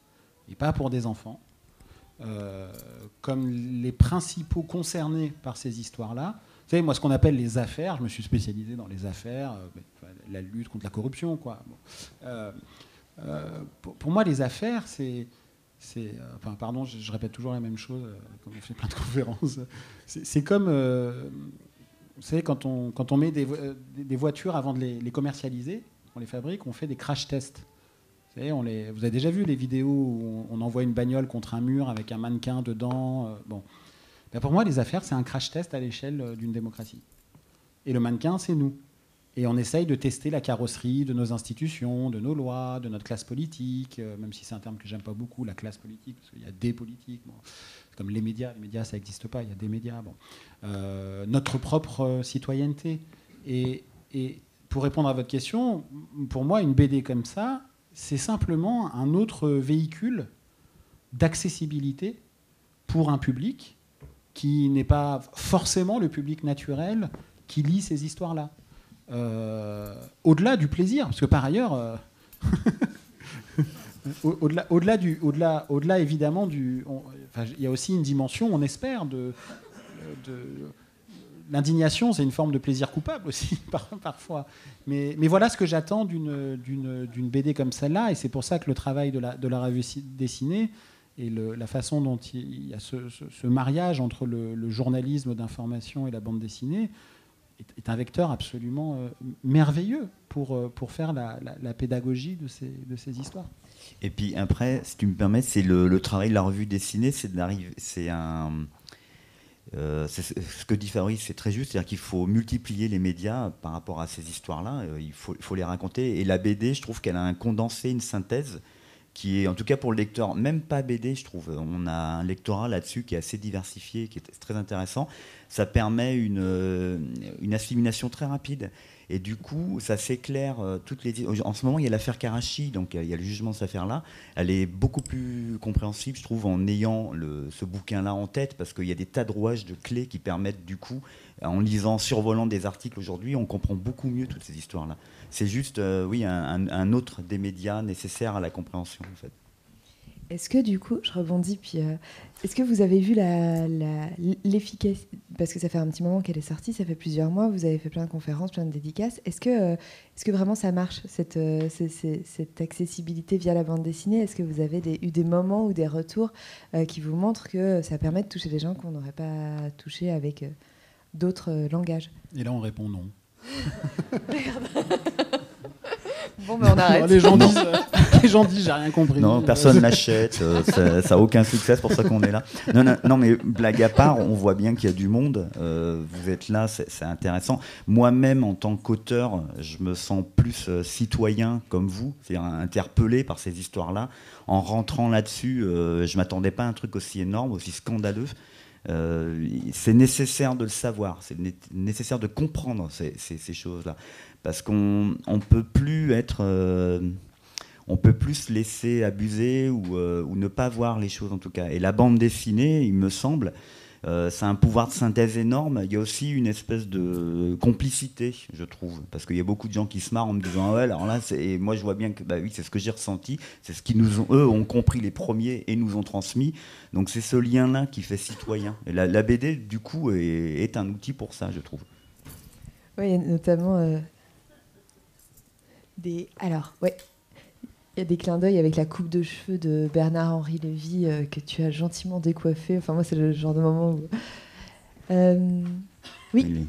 et pas pour des enfants, comme les principaux concernés par ces histoires-là, vous savez, moi, ce qu'on appelle les affaires, je me suis spécialisé dans les affaires, euh, la lutte contre la corruption, quoi. Euh, euh, pour, moi, les affaires, c'est. enfin, pardon, je, répète toujours la même chose quand on fait plein de conférences. C'est comme. Vous savez, quand on, met des, des voitures avant de les, commercialiser, on les fabrique, on fait des crash tests. Vous, avez déjà vu les vidéos où on, envoie une bagnole contre un mur avec un mannequin dedans. bon. Ben, pour moi, les affaires, c'est un crash test à l'échelle euh, d'une démocratie. Et le mannequin, c'est nous. Et on essaye de tester la carrosserie de nos institutions, de nos lois, de notre classe politique, euh, même si c'est un terme que j'aime pas beaucoup, la classe politique, parce qu'il y a des politiques. Comme les médias, les médias, ça n'existe pas, il y a des médias. Bon. Euh, notre propre citoyenneté. Et, pour répondre à votre question, pour moi, une BD comme ça, c'est simplement un autre véhicule d'accessibilité pour un public qui n'est pas forcément le public naturel qui lit ces histoires-là. Euh, au-delà du plaisir, parce que par ailleurs, euh, au-delà, au-delà du, au-delà évidemment du, il y a aussi une dimension, on espère, de, l'indignation, c'est une forme de plaisir coupable aussi parfois. Mais, voilà ce que j'attends d'une, BD comme celle-là, et c'est pour ça que le travail de la, revue dessinée et la façon dont il y a ce, mariage entre le, journalisme d'information et la bande dessinée est, un vecteur absolument euh, merveilleux pour, euh, faire la, pédagogie de ces histoires. Et puis après, si tu me permets, c'est le, travail de la revue dessinée, c'est d'arriver, c'est un, euh, ce que dit Fabrice, c'est très juste, c'est-à-dire qu'il faut multiplier les médias par rapport à ces histoires-là, il faut, il faut les raconter. Et la BD, je trouve qu'elle a un condensé, une synthèse qui est, en tout cas pour le lecteur, même pas BD, je trouve. On a un lectorat là-dessus qui est assez diversifié, qui est très intéressant. Ça permet une, euh, une assimilation très rapide. Et du coup, ça s'éclaire euh, toutes les. En ce moment, il y a l'affaire Karachi, donc il y a le jugement de cette affaire-là. Elle est beaucoup plus compréhensible, je trouve, en ayant ce bouquin-là en tête, parce qu'il y a des tas de rouages, de clés qui permettent, du coup, en lisant, survolant des articles aujourd'hui, on comprend beaucoup mieux toutes ces histoires-là c'est juste, euh, oui, un, autre des médias nécessaires à la compréhension, en fait. Est-ce que du coup, je rebondis, puis euh, est-ce que vous avez vu l'efficacité Parce que ça fait un petit moment qu'elle est sortie, ça fait plusieurs mois, vous avez fait plein de conférences, plein de dédicaces. Est-ce que, euh, est que vraiment ça marche, cette, cette accessibilité via la bande dessinée? Est-ce que vous avez eu des moments ou des retours qui vous montrent que ça permet de toucher des gens qu'on n'aurait pas touchés avec d'autres langages? Et là, on répond non. bon, mais on arrête. les gens disent, gens disent, j'ai rien compris. Non, personne n'achète, euh, ça n'a aucun succès, c'est pour ça qu'on est là. Non, non, non, mais blague à part, on voit bien qu'il y a du monde. Euh, vous êtes là, c'est intéressant. Moi-même, en tant qu'auteur, je me sens plus euh, citoyen comme vous, c'est-à-dire interpellé par ces histoires-là. En rentrant là-dessus, je m'attendais pas à un truc aussi énorme, aussi scandaleux. C'est nécessaire de le savoir, c'est nécessaire de comprendre ces, choses-là, parce qu'on ne peut plus être, on peut plus se laisser abuser ou, euh, ou, ne pas voir les choses en tout cas. Et la bande dessinée, il me semble, euh, c'est un pouvoir de synthèse énorme. Il y a aussi une espèce de complicité, je trouve, parce qu'il y a beaucoup de gens qui se marrent en me disant ouais, alors là, et moi je vois bien que bah oui, c'est ce que j'ai ressenti, c'est ce qu'ils nous ont, eux, ont compris les premiers et nous ont transmis. Donc c'est ce lien-là qui fait citoyen. Et la, BD, du coup, est, un outil pour ça, je trouve. Oui, notamment des. Alors, ouais. Il y a des clins d'œil avec la coupe de cheveux de Bernard-Henri Lévy que tu as gentiment décoiffé. Enfin, moi, c'est le genre de moment où. oui.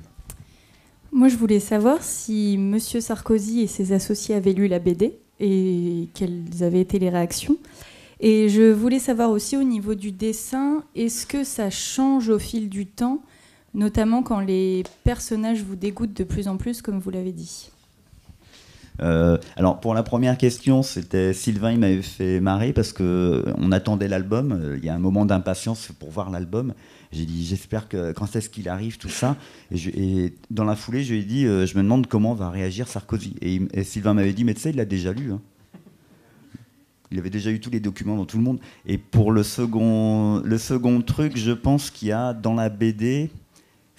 Moi, je voulais savoir si M. Sarkozy et ses associés avaient lu la BD et quelles avaient été les réactions. Et je voulais savoir aussi au niveau du dessin, est-ce que ça change au fil du temps, notamment quand les personnages vous dégoûtent de plus en plus, comme vous l'avez dit? Euh, alors pour la première question, c'était Sylvain, il m'avait fait marrer parce que on attendait l'album. Euh, il y a un moment d'impatience pour voir l'album. J'ai dit, j'espère que quand est-ce qu'il arrive, tout ça. Et, dans la foulée, je lui ai dit, euh, je me demande comment va réagir Sarkozy. Et, Sylvain m'avait dit, mais tu sais, il l'a déjà lu. Hein. Il avait déjà eu tous les documents dans tout le monde. Et pour le second, le second truc, je pense qu'il y a dans la BD,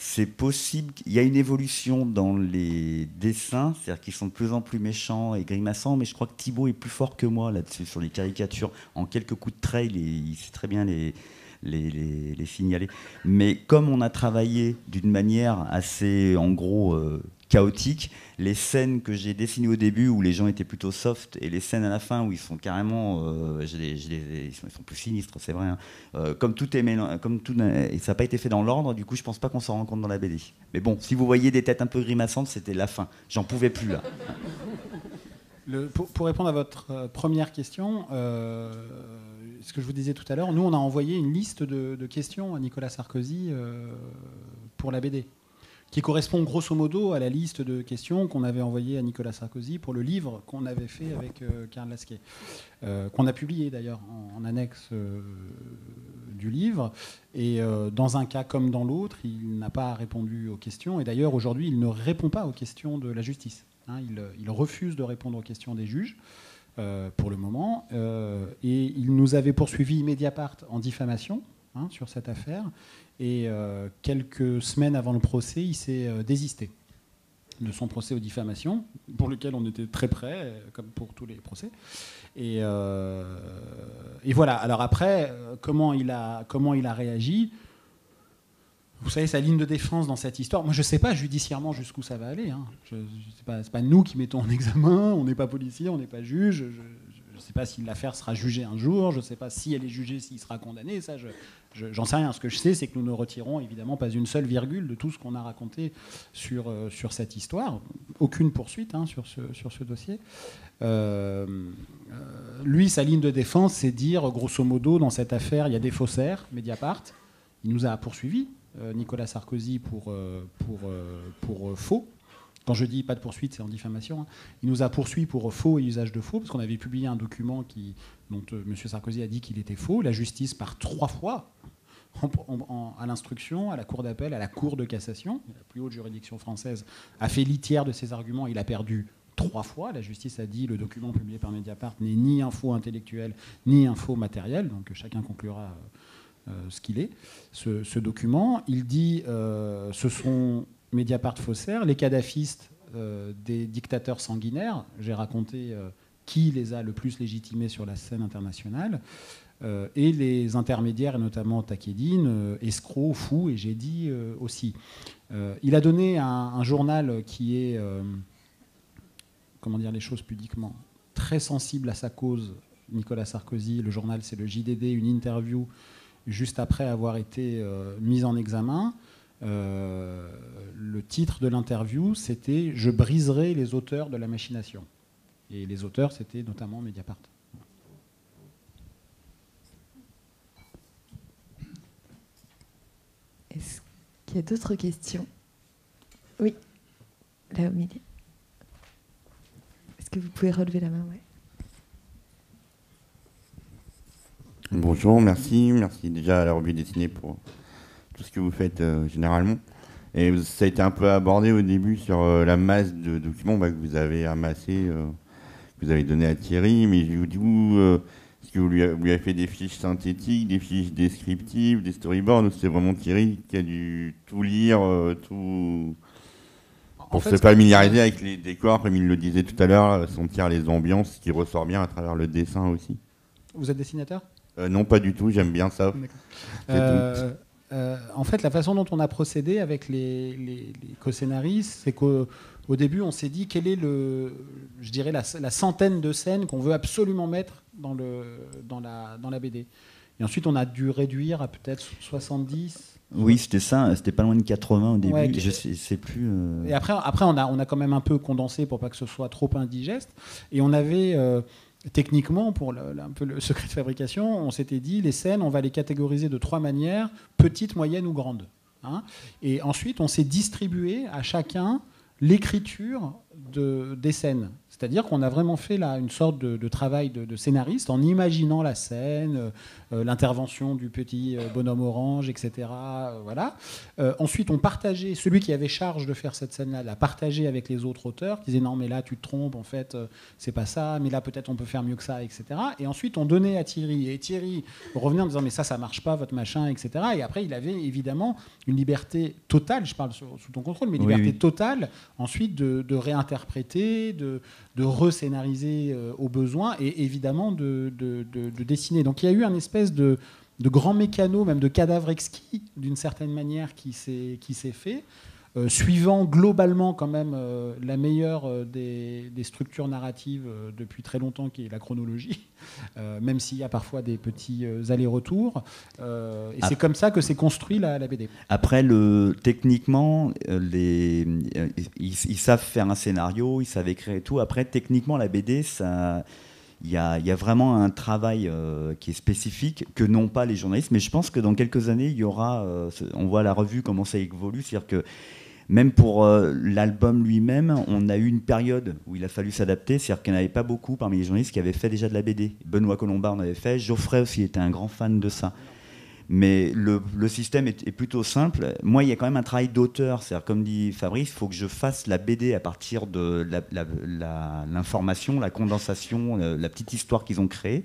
c'est possible. Il y a une évolution dans les dessins, c'est-à-dire qu'ils sont de plus en plus méchants et grimaçants, mais je crois que Thibaut est plus fort que moi là-dessus, sur les caricatures. En quelques coups de trait, il sait très bien les, les, signaler. Mais comme on a travaillé d'une manière assez, en gros, euh, chaotique, les scènes que j'ai dessinées au début où les gens étaient plutôt soft et les scènes à la fin où ils sont carrément, euh, ils, sont, plus sinistres, c'est vrai. Hein. Euh, comme tout est comme tout, ça n'a pas été fait dans l'ordre, du coup, je pense pas qu'on s'en rend compte dans la BD. Mais bon, si vous voyez des têtes un peu grimaçantes, c'était la fin. J'en pouvais plus là. pour, répondre à votre première question, ce que je vous disais tout à l'heure, nous, on a envoyé une liste de, questions à Nicolas Sarkozy euh, pour la BD, qui correspond grosso modo à la liste de questions qu'on avait envoyées à Nicolas Sarkozy pour le livre qu'on avait fait avec euh, Karl Lasquet, euh, qu'on a publié d'ailleurs en, annexe du livre. Et dans un cas comme dans l'autre, il n'a pas répondu aux questions. Et d'ailleurs, aujourd'hui, il ne répond pas aux questions de la justice. Hein. il refuse de répondre aux questions des juges. Euh, pour le moment. Euh, et il nous avait poursuivi Mediapart en diffamation hein, sur cette affaire. Et euh, quelques semaines avant le procès, il s'est désisté de son procès aux diffamations, pour lequel on était très près, comme pour tous les procès. Et, voilà. Alors après, comment il a, comment il a réagi? Vous savez, sa ligne de défense dans cette histoire, moi je ne sais pas judiciairement jusqu'où ça va aller. Hein. Ce n'est pas, pas, nous qui mettons en examen, on n'est pas policier, on n'est pas juge. Je ne sais pas si l'affaire sera jugée un jour, je ne sais pas si elle est jugée, s'il sera condamné. Ça, j'en sais rien. Ce que je sais, c'est que nous ne retirons évidemment pas une seule virgule de tout ce qu'on a raconté sur, euh, cette histoire. Aucune poursuite hein, sur, ce, dossier. Euh, euh, lui, sa ligne de défense, c'est dire, grosso modo, dans cette affaire, il y a des faussaires, Mediapart. Il nous a poursuivis Nicolas Sarkozy pour faux. Quand je dis pas de poursuite, c'est en diffamation. Hein. Il nous a poursuivi pour faux et usage de faux, parce qu'on avait publié un document dont M. Sarkozy a dit qu'il était faux. La justice, par trois fois, à l'instruction, à la cour d'appel, à la cour de cassation, la plus haute juridiction française, a fait litière de ses arguments. Il a perdu trois fois. La justice a dit le document publié par Mediapart n'est ni un faux intellectuel ni un faux matériel. Donc chacun conclura euh, ce qu'il est, ce, document. Il dit euh, ce sont Mediapart faussaires, les cadafistes euh, des dictateurs sanguinaires. J'ai raconté qui les a le plus légitimés sur la scène internationale. et les intermédiaires, et notamment Takedine, escrocs, fous, et j'ai dit aussi. il a donné un, un journal qui est, comment dire les choses pudiquement, très sensible à sa cause, Nicolas Sarkozy. Le journal, c'est le JDD, une interview juste après avoir été euh, mis en examen. Euh, le titre de l'interview, c'était Je briserai les auteurs de la machination. Et les auteurs, c'était notamment Mediapart. Est-ce qu'il y a d'autres questions? Oui, là au milieu. Est-ce que vous pouvez relever la main? Ouais. Bonjour, merci. Merci déjà à la revue dessinée pour tout ce que vous faites euh, généralement. Et ça a été un peu abordé au début sur euh, la masse de documents bah, que vous avez amassés, euh, que vous avez donné à Thierry. Mais je vous dis, est-ce que vous lui, avez fait des fiches synthétiques, des fiches descriptives, des storyboards C'est vraiment Thierry qui a dû tout lire, tout. Pour se familiariser avec les décors, comme il le disait tout à l'heure, sentir les ambiances, qui ressort bien à travers le dessin aussi. Vous êtes dessinateur? Euh, non, pas du tout, j'aime bien ça. Euh, en fait, la façon dont on a procédé avec les, les, co-scénaristes, c'est qu'au début, on s'est dit quelle est le, je dirais la, centaine de scènes qu'on veut absolument mettre dans, le, dans, la, dans la BD. Et ensuite, on a dû réduire à peut-être 70. Oui, c'était ça, c'était pas loin de 80 au début, je sais, plus. Euh. Et après, après on, a, on a quand même un peu condensé pour pas que ce soit trop indigeste. Et on avait, euh, techniquement, pour un peu le secret de fabrication, on s'était dit, les scènes, on va les catégoriser de trois manières, petites, moyennes ou grandes. Hein. et ensuite, on s'est distribué à chacun l'écriture de, des scènes. C'est-à-dire qu'on a vraiment fait là une sorte de, travail de, scénariste en imaginant la scène, euh, euh, l'intervention du petit euh, bonhomme orange, etc. voilà. ensuite, on partageait, celui qui avait charge de faire cette scène-là, l'a partagé avec les autres auteurs, qui disaient non, mais là, tu te trompes, en fait, c'est pas ça, mais là, peut-être on peut faire mieux que ça, etc. Et ensuite, on donnait à Thierry. Et Thierry revenait en disant, mais ça, ça marche pas, votre machin, etc. Et après, il avait évidemment une liberté totale, je parle sous, ton contrôle, mais une liberté totale, ensuite, de, de réinterpréter, de de rescénariser euh, au besoin et évidemment de, dessiner. Donc il y a eu un espèce de, grand mécano, même de cadavre exquis, d'une certaine manière, qui s'est fait. Euh, suivant globalement quand même euh, la meilleure euh, des, structures narratives depuis très longtemps, qui est la chronologie, même s'il y a parfois des petits allers-retours. et c'est comme ça que s'est construit la, BD. Après, le, techniquement, les, ils, savent faire un scénario, ils savent écrire et tout. Après, techniquement, la BD, ça il y, a, vraiment un travail qui est spécifique que n'ont pas les journalistes. Mais je pense que dans quelques années, il y aura. on voit la revue comment ça évolue, c'est-à-dire que même pour euh, l'album lui-même, on a eu une période où il a fallu s'adapter, c'est-à-dire qu'il n'y en avait pas beaucoup parmi les journalistes qui avaient fait déjà de la BD. Benoît Colombard en avait fait, Geoffrey aussi était un grand fan de ça. Mais le, système est, plutôt simple. Moi, il y a quand même un travail d'auteur. C'est-à-dire, comme dit Fabrice, il faut que je fasse la BD à partir de l'information, la, condensation, euh, la petite histoire qu'ils ont créée.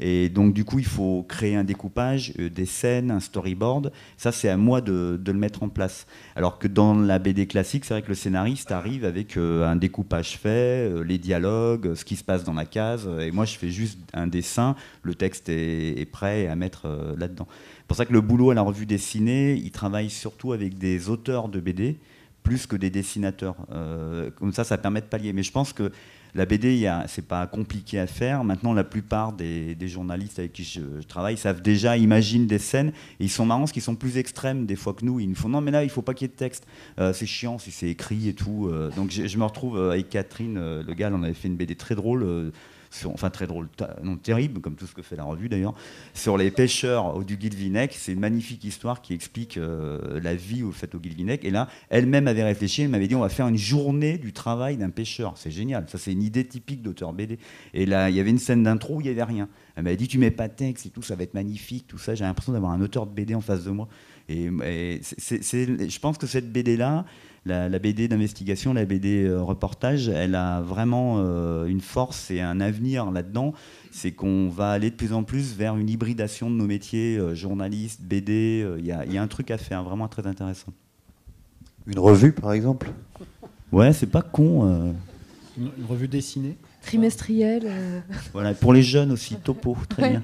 Et donc, du coup, il faut créer un découpage, euh, des scènes, un storyboard. Ça, c'est à moi de, le mettre en place. Alors que dans la BD classique, c'est vrai que le scénariste arrive avec euh, un découpage fait, les dialogues, ce qui se passe dans la case. Et moi, je fais juste un dessin. Le texte est, prêt à mettre là-dedans. C'est pour ça que le boulot à la revue dessinée, il travaille surtout avec des auteurs de BD plus que des dessinateurs. comme ça, ça permet de pallier. Mais je pense que la BD, c'est pas compliqué à faire. Maintenant, la plupart des, journalistes avec qui je, travaille savent déjà, imaginent des scènes. Et ils sont marrants parce qu'ils sont plus extrêmes des fois que nous. Ils nous font non, mais là, il faut pas qu'il y ait de texte. Euh, c'est chiant si c'est écrit et tout. Euh. donc je, me retrouve euh, avec Catherine, le gars, on avait fait une BD très drôle enfin très drôle, non terrible, comme tout ce que fait la revue d'ailleurs, sur les pêcheurs au du Guilvinec. C'est une magnifique histoire qui explique euh, la vie au fait au Guilvinec. Et là, elle-même avait réfléchi, elle m'avait dit on va faire une journée du travail d'un pêcheur. C'est génial, ça c'est une idée typique d'auteur BD. Et là, il y avait une scène d'intro où il n'y avait rien. Elle m'avait dit tu mets pas de texte et tout, ça va être magnifique, tout ça. J'ai l'impression d'avoir un auteur de BD en face de moi. Et, je pense que cette BD là, la, BD d'investigation, la BD euh, reportage, elle a vraiment euh, une force et un avenir là-dedans. C'est qu'on va aller de plus en plus vers une hybridation de nos métiers, euh, journalistes, BD. Il y, a un truc à faire, vraiment très intéressant. Une revue, par exemple? Ouais, c'est pas con. Une, revue dessinée? Trimestrielle. Voilà, pour les jeunes aussi, topo, très bien.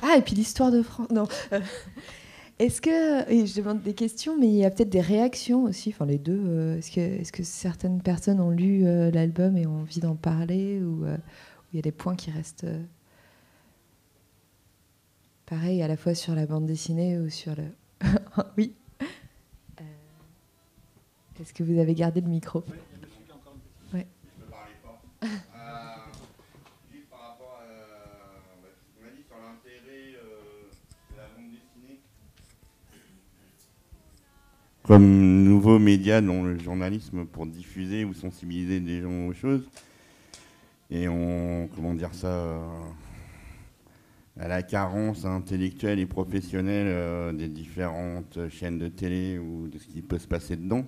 Ah, et puis l'histoire de France. Non. Est-ce que, et je demande des questions, mais il y a peut-être des réactions aussi, enfin les deux. Euh, est-ce que, est que, certaines personnes ont lu euh, l'album et ont envie d'en parler, ou euh, il y a des points qui restent pareil à la fois sur la bande dessinée ou sur le. oui. Est-ce que vous avez gardé le micro? Comme nouveau média dans le journalisme pour diffuser ou sensibiliser des gens aux choses. Et on, comment dire ça, euh, à la carence intellectuelle et professionnelle euh, des différentes chaînes de télé ou de ce qui peut se passer dedans.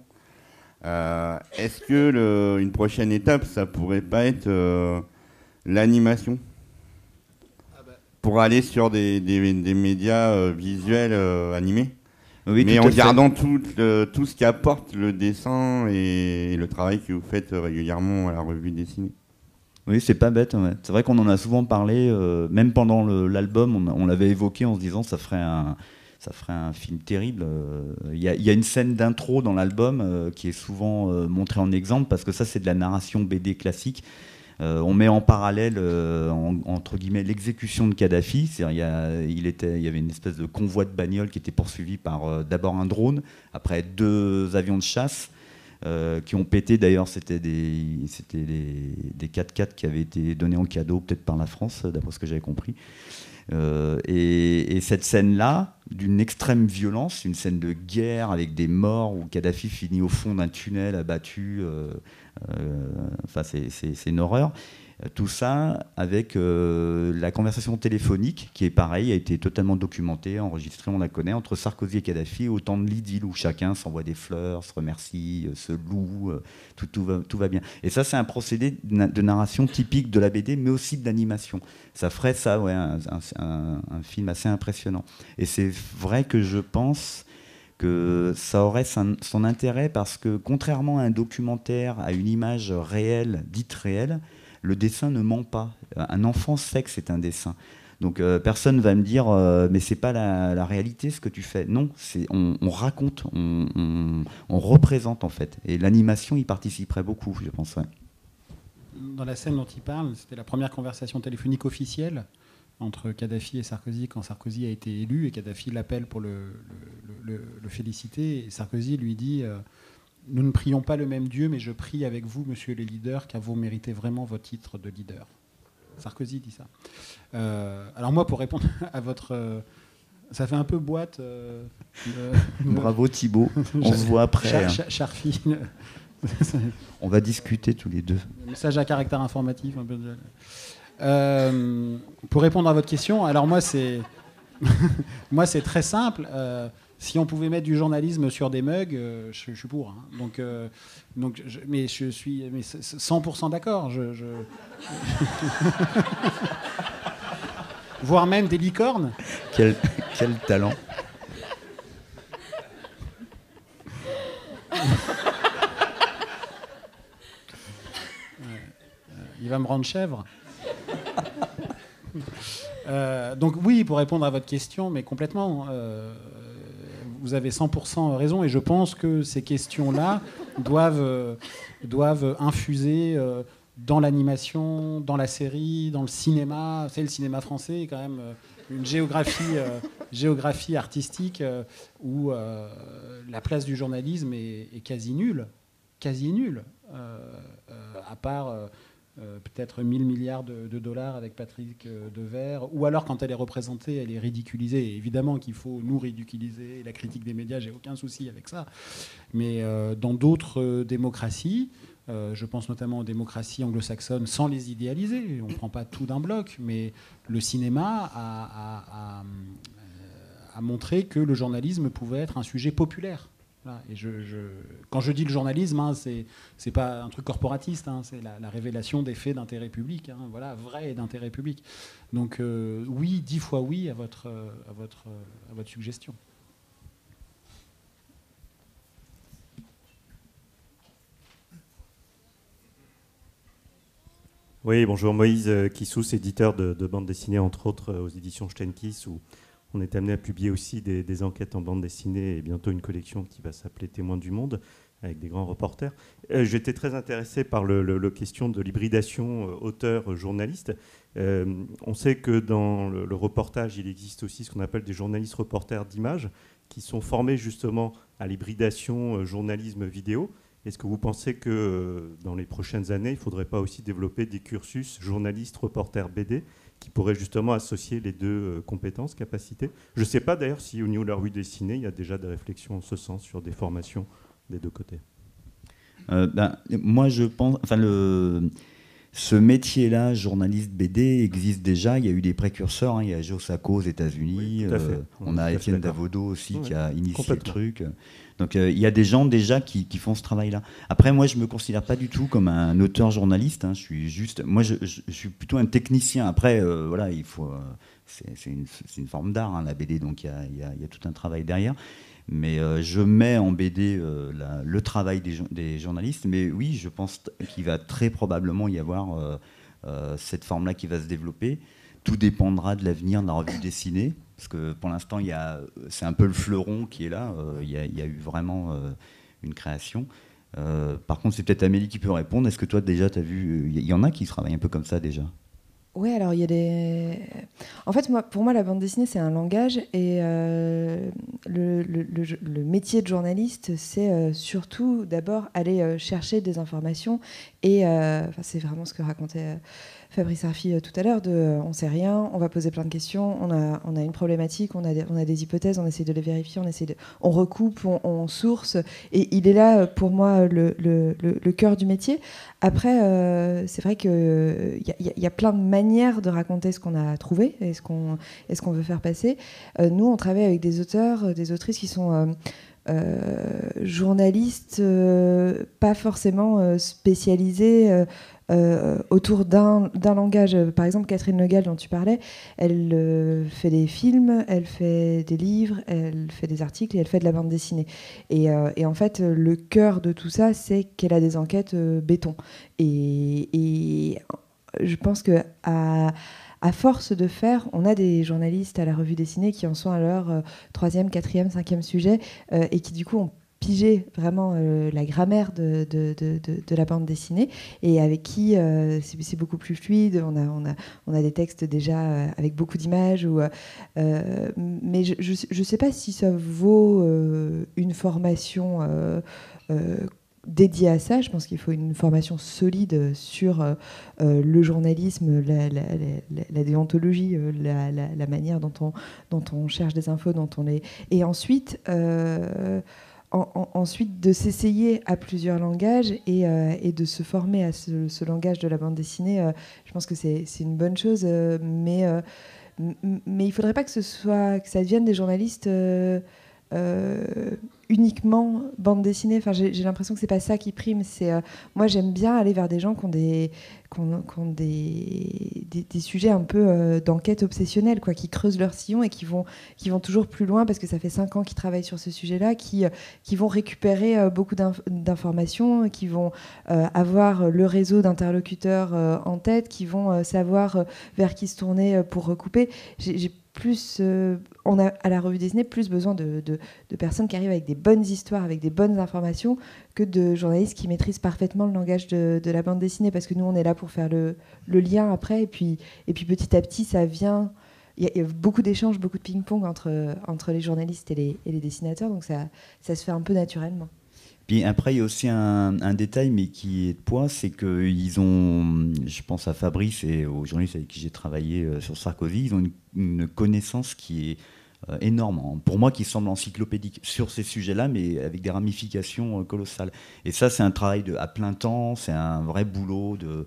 Euh, est-ce que une prochaine étape, ça pourrait pas être l'animation? Ah bah. pour aller sur des, des médias visuels animés? Mais en gardant tout, tout ce qu'apporte le dessin et le travail que vous faites régulièrement à la revue dessinée. Oui, c'est pas bête. C'est vrai qu'on en a souvent parlé, euh, même pendant l'album, on, l'avait évoqué en se disant ça ferait un, ça ferait un film terrible. Il y, a une scène d'intro dans l'album qui est souvent montrée en exemple parce que ça, c'est de la narration BD classique. On met en parallèle, entre guillemets, l'exécution de Kadhafi. Il y, il, y avait une espèce de convoi de bagnole qui était poursuivi par d'abord un drone, après deux avions de chasse. Euh, qui ont pété. D'ailleurs, c'était des, c'était des, 4x4 qui avaient été donnés en cadeau, peut-être par la France, d'après ce que j'avais compris. Euh, et, cette scène-là, d'une extrême violence, une scène de guerre avec des morts où Kadhafi finit au fond d'un tunnel abattu, euh, enfin, c'est une horreur. Tout ça avec euh, la conversation téléphonique, qui est pareil, a été totalement documentée, enregistrée, on la connaît, entre Sarkozy et Kadhafi, au temps de l'idylle où chacun s'envoie des fleurs, se remercie, euh, se loue, euh, tout, tout, va, tout va bien. Et ça, c'est un procédé de narration typique de la BD, mais aussi de l'animation. Ça ferait ça, ouais, un, un film assez impressionnant. Et c'est vrai que je pense que ça aurait son intérêt parce que contrairement à un documentaire, à une image réelle, dite réelle, le dessin ne ment pas. Un enfant sait que c'est un dessin. Donc personne euh, personne va me dire euh, mais c'est pas la, réalité ce que tu fais. Non, c'est on, raconte, on, représente en fait. Et l'animation y participerait beaucoup, je pense. Dans la scène dont il parle, c'était la première conversation téléphonique officielle entre Kadhafi et Sarkozy quand Sarkozy a été élu et Kadhafi l'appelle pour le, féliciter et Sarkozy lui dit euh, nous ne prions pas le même Dieu, mais je prie avec vous, monsieur le leader, car vous méritez vraiment votre titre de leader. Sarkozy dit ça. Euh, alors moi, pour répondre à votre... Euh, ça fait un peu boîte. Euh, Bravo Thibault, on se voit après. Char, hein. on va discuter tous les deux. Message à caractère informatif. Un peu pour répondre à votre question, alors moi c'est... moi c'est très simple si on pouvait mettre du journalisme sur des mugs, euh, je, suis pour. Hein. Donc, euh, donc mais je suis mais 100% d'accord. Je, Voire même des licornes. Quel, quel talent. il va me rendre chèvre. Euh, donc oui, pour répondre à votre question, mais complètement vous avez 100% raison et je pense que ces questions-là doivent, euh, doivent infuser euh, dans l'animation, dans la série, dans le cinéma. C'est le cinéma français est quand même euh, une géographie, géographie artistique où la place du journalisme est, est quasi nulle, quasi nulle, à part euh, peut-être 1000 milliards de, dollars avec Patrick euh, Devers, ou alors quand elle est représentée, elle est ridiculisée. évidemment qu'il faut nous ridiculiser, la critique des médias, j'ai aucun souci avec ça. Mais euh, dans d'autres démocraties, je pense notamment aux démocraties anglo-saxonnes, sans les idéaliser, on ne prend pas tout d'un bloc, mais le cinéma a, a montré que le journalisme pouvait être un sujet populaire et quand je dis le journalisme, hein, ce c'est pas un truc corporatiste, hein, c'est la, révélation des faits d'intérêt public, hein, voilà, vrai d'intérêt public. Donc euh, oui, dix fois oui à votre, à votre, à votre suggestion. Oui, bonjour Moïse Kissous, éditeur de, de bande dessinée entre autres aux éditions Steinkiss, où on est amené à publier aussi des, enquêtes en bande dessinée et bientôt une collection qui va s'appeler Témoins du monde avec des grands reporters. Euh, j'étais très intéressé par le, question de l'hybridation euh, auteur-journaliste. Euh, on sait que dans le, reportage, il existe aussi ce qu'on appelle des journalistes reporters d'image qui sont formés justement à l'hybridation journalisme-vidéo. Est-ce que vous pensez que dans les prochaines années, il ne faudrait pas aussi développer des cursus journalistes-reporters BD qui pourrait justement associer les deux euh, compétences, capacités. Je ne sais pas d'ailleurs si au niveau de la revue dessinée, il y a déjà des réflexions en ce sens sur des formations des deux côtés. Euh, ben, moi, je pense. Enfin, le, ce métier-là, journaliste BD, existe déjà. Il y a eu des précurseurs. Hein. Il y a Joe Sacco aux États-Unis. Euh, on a Étienne Davodo aussi qui a initié le truc. Donc euh, il y a des gens déjà qui, font ce travail-là. Après, moi, je me considère pas du tout comme un auteur journaliste. Hein. Je suis juste, moi, je, suis plutôt un technicien. Après, euh, voilà, il faut, euh, c'est une, forme d'art hein, la BD, donc il y, a, tout un travail derrière. Mais je mets en BD le travail des, journalistes. Mais oui, je pense qu'il va très probablement y avoir cette forme-là qui va se développer. Tout dépendra de l'avenir de la revue dessinée Parce que pour l'instant, c'est un peu le fleuron qui est là. Il y, a eu vraiment une création. par contre, c'est peut-être Amélie qui peut répondre. Est-ce que toi, déjà, tu as vu. Il y en a qui travaillent un peu comme ça déjà? Oui, alors il y a des. En fait, pour moi, la bande dessinée, c'est un langage et euh, le, métier de journaliste, c'est euh, surtout d'abord aller euh, chercher des informations et c'est vraiment ce que racontait Fabrice Arfi euh, tout à l'heure, de euh, on sait rien, on va poser plein de questions, on a, une problématique, on a, des, hypothèses, on essaie de les vérifier, on, recoupe, on, source, et il est là euh, pour moi le, cœur du métier. Après, c'est vrai qu'il y, a plein de manières de raconter ce qu'on a trouvé et ce qu'on veut faire passer. nous, on travaille avec des auteurs, des autrices qui sont... journalistes pas forcément euh, autour d'un langage. Par exemple, Catherine Legal, dont tu parlais, elle euh, fait des films, elle fait des livres, elle fait des articles et elle fait de la bande dessinée. Et, euh, en fait, le cœur de tout ça, c'est qu'elle a des enquêtes béton. Et, je pense que à, force de faire, on a des journalistes à la revue dessinée qui en sont à leur troisième, quatrième, cinquième sujet et qui du coup ont piger vraiment euh, la grammaire de, la bande dessinée et avec qui euh, c'est beaucoup plus fluide. On a, des textes déjà euh, avec beaucoup d'images. Mais je ne sais pas si ça vaut une formation dédiée à ça. Je pense qu'il faut une formation solide sur le journalisme, la, la, la, déontologie, la, manière dont on, dont on cherche des infos, dont on les... Et ensuite ensuite de s'essayer à plusieurs langages et, euh, de se former à ce, langage de la bande dessinée, euh, je pense que c'est une bonne chose. Euh, mais, mais il ne faudrait pas que, ce soit, que ça devienne des journalistes uniquement bande dessinée. Enfin, j'ai l'impression que c'est pas ça qui prime. C'est moi j'aime bien aller vers des gens qui ont des des, des, sujets un peu euh, d'enquête obsessionnelle, quoi, qui creusent leur sillon et qui vont, qui vont toujours plus loin parce que ça fait cinq ans qu'ils travaillent sur ce sujet-là, qui, euh, qui vont récupérer euh, beaucoup d'informations, qui vont avoir le réseau d'interlocuteurs en tête, qui vont savoir vers qui se tourner pour recouper. Plus, euh, on a à la revue Disney plus besoin de, personnes qui arrivent avec des bonnes histoires, avec des bonnes informations, que de journalistes qui maîtrisent parfaitement le langage de, la bande dessinée, parce que nous, on est là pour faire le, lien après, et puis, et puis petit à petit, ça vient. Il y, a beaucoup d'échanges, beaucoup de ping-pong entre, entre les journalistes et les, et les dessinateurs, donc ça, ça se fait un peu naturellement. Puis après, il y a aussi un, détail, mais qui est de poids, c'est qu'ils ont, je pense à Fabrice et aux journalistes avec qui j'ai travaillé euh, sur Sarkozy, ils ont une, connaissance qui est euh, énorme, pour moi qui semble encyclopédique sur ces sujets-là, mais avec des ramifications euh, colossales. Et ça, c'est un travail de, à plein temps, c'est un vrai boulot de,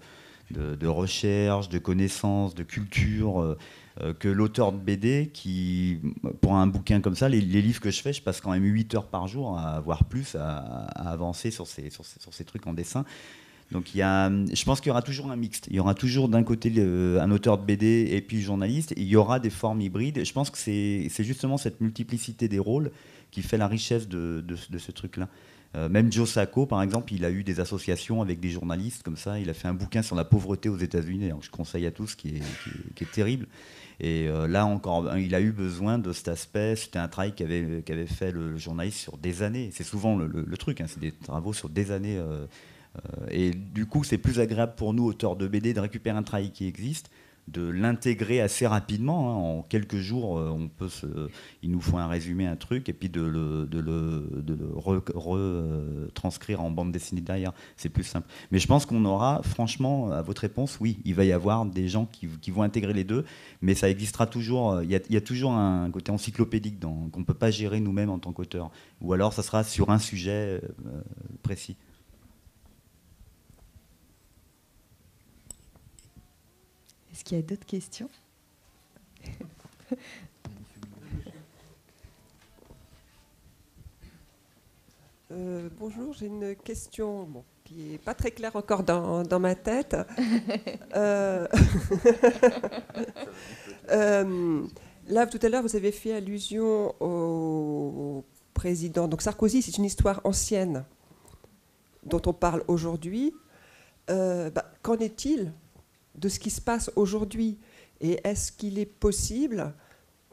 de, recherche, de connaissance, de culture. Euh, que l'auteur de BD qui, pour un bouquin comme ça, les, livres que je fais, je passe quand même 8 heures par jour, à, voire plus, à, avancer sur ces, sur, ces, trucs en dessin. Donc il y a, je pense qu'il y aura toujours un mixte. Il y aura toujours d'un côté un auteur de BD et puis journaliste. il y aura des formes hybrides. je pense que c'est justement cette multiplicité des rôles qui fait la richesse de, ce truc-là. Euh, même Joe Sacco, par exemple, il a eu des associations avec des journalistes comme ça. Il a fait un bouquin sur la pauvreté aux États-Unis. Je conseille à tous, qui est, qui est terrible. Et euh, là encore, il a eu besoin de cet aspect. C'était un travail qu'avait qu'avait fait le journaliste sur des années. C'est souvent le, truc, hein, c'est des travaux sur des années. Euh, euh, et du coup, c'est plus agréable pour nous, auteurs de BD, de récupérer un travail qui existe de l'intégrer assez rapidement. Hein. En quelques jours, euh, on peut se, il nous faut un résumé, un truc, et puis de le, retranscrire en bande dessinée derrière. C'est plus simple. Mais je pense qu'on aura, franchement, à votre réponse, oui, il va y avoir des gens qui, vont intégrer les deux, mais ça existera toujours. Il y a, il y a toujours un côté encyclopédique qu'on ne peut pas gérer nous-mêmes en tant qu'auteur. Ou alors, ça sera sur un sujet euh, précis. Est-ce qu'il y a d'autres questions? Euh, Bonjour, j'ai une question qui n'est pas très claire encore dans, ma tête. Euh, euh, là, tout à l'heure, vous avez fait allusion au président. Donc Sarkozy, c'est une histoire ancienne dont on parle aujourd'hui. Bah, qu'en est-il de ce qui se passe aujourd'hui. Et est-ce qu'il est possible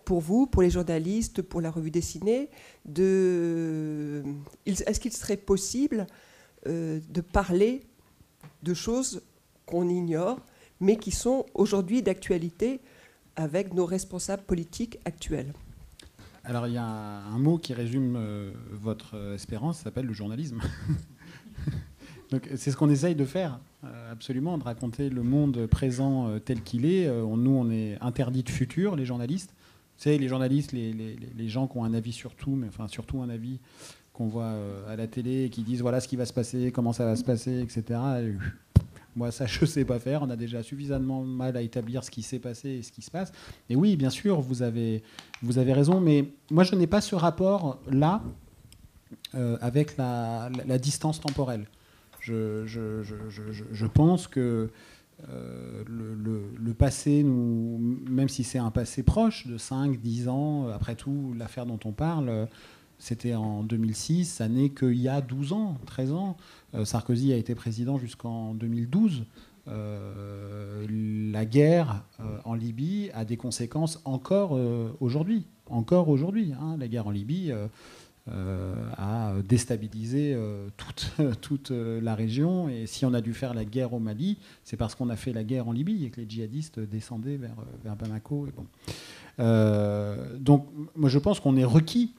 pour vous, pour les journalistes, pour la revue dessinée, de... est-ce qu'il serait possible euh, de parler de choses qu'on ignore, mais qui sont aujourd'hui d'actualité avec nos responsables politiques actuels? Alors il y a un mot qui résume euh, votre espérance, ça s'appelle le journalisme. c'est ce qu'on essaye de faire, euh, absolument, de raconter le monde présent euh, tel qu'il est. nous, on est interdit de futur, les journalistes. Vous savez, les journalistes, les, les, gens qui ont un avis sur tout, mais enfin surtout un avis qu'on voit à la télé et qui disent voilà ce qui va se passer, comment ça va se passer, etc. Moi, ça, je ne sais pas faire. On a déjà suffisamment mal à établir ce qui s'est passé et ce qui se passe. Et oui, bien sûr, vous avez, raison, mais moi, je n'ai pas ce rapport-là euh, avec la, distance temporelle. Je, pense que euh, le, passé, même si c'est un passé proche de 5, 10 ans, après tout, l'affaire dont on parle, c'était en 2006, ça n'est qu'il y a 12 ans, 13 ans. Euh, Sarkozy a été président jusqu'en 2012. Euh, la guerre euh, en Libye a des conséquences encore aujourd'hui. Encore aujourd'hui. Hein. La guerre en Libye a déstabilisé toute, toute la région. Et si on a dû faire la guerre au Mali, c'est parce qu'on a fait la guerre en Libye et que les djihadistes descendaient vers, vers Bamako. Et bon. donc, moi, je pense qu'on est requis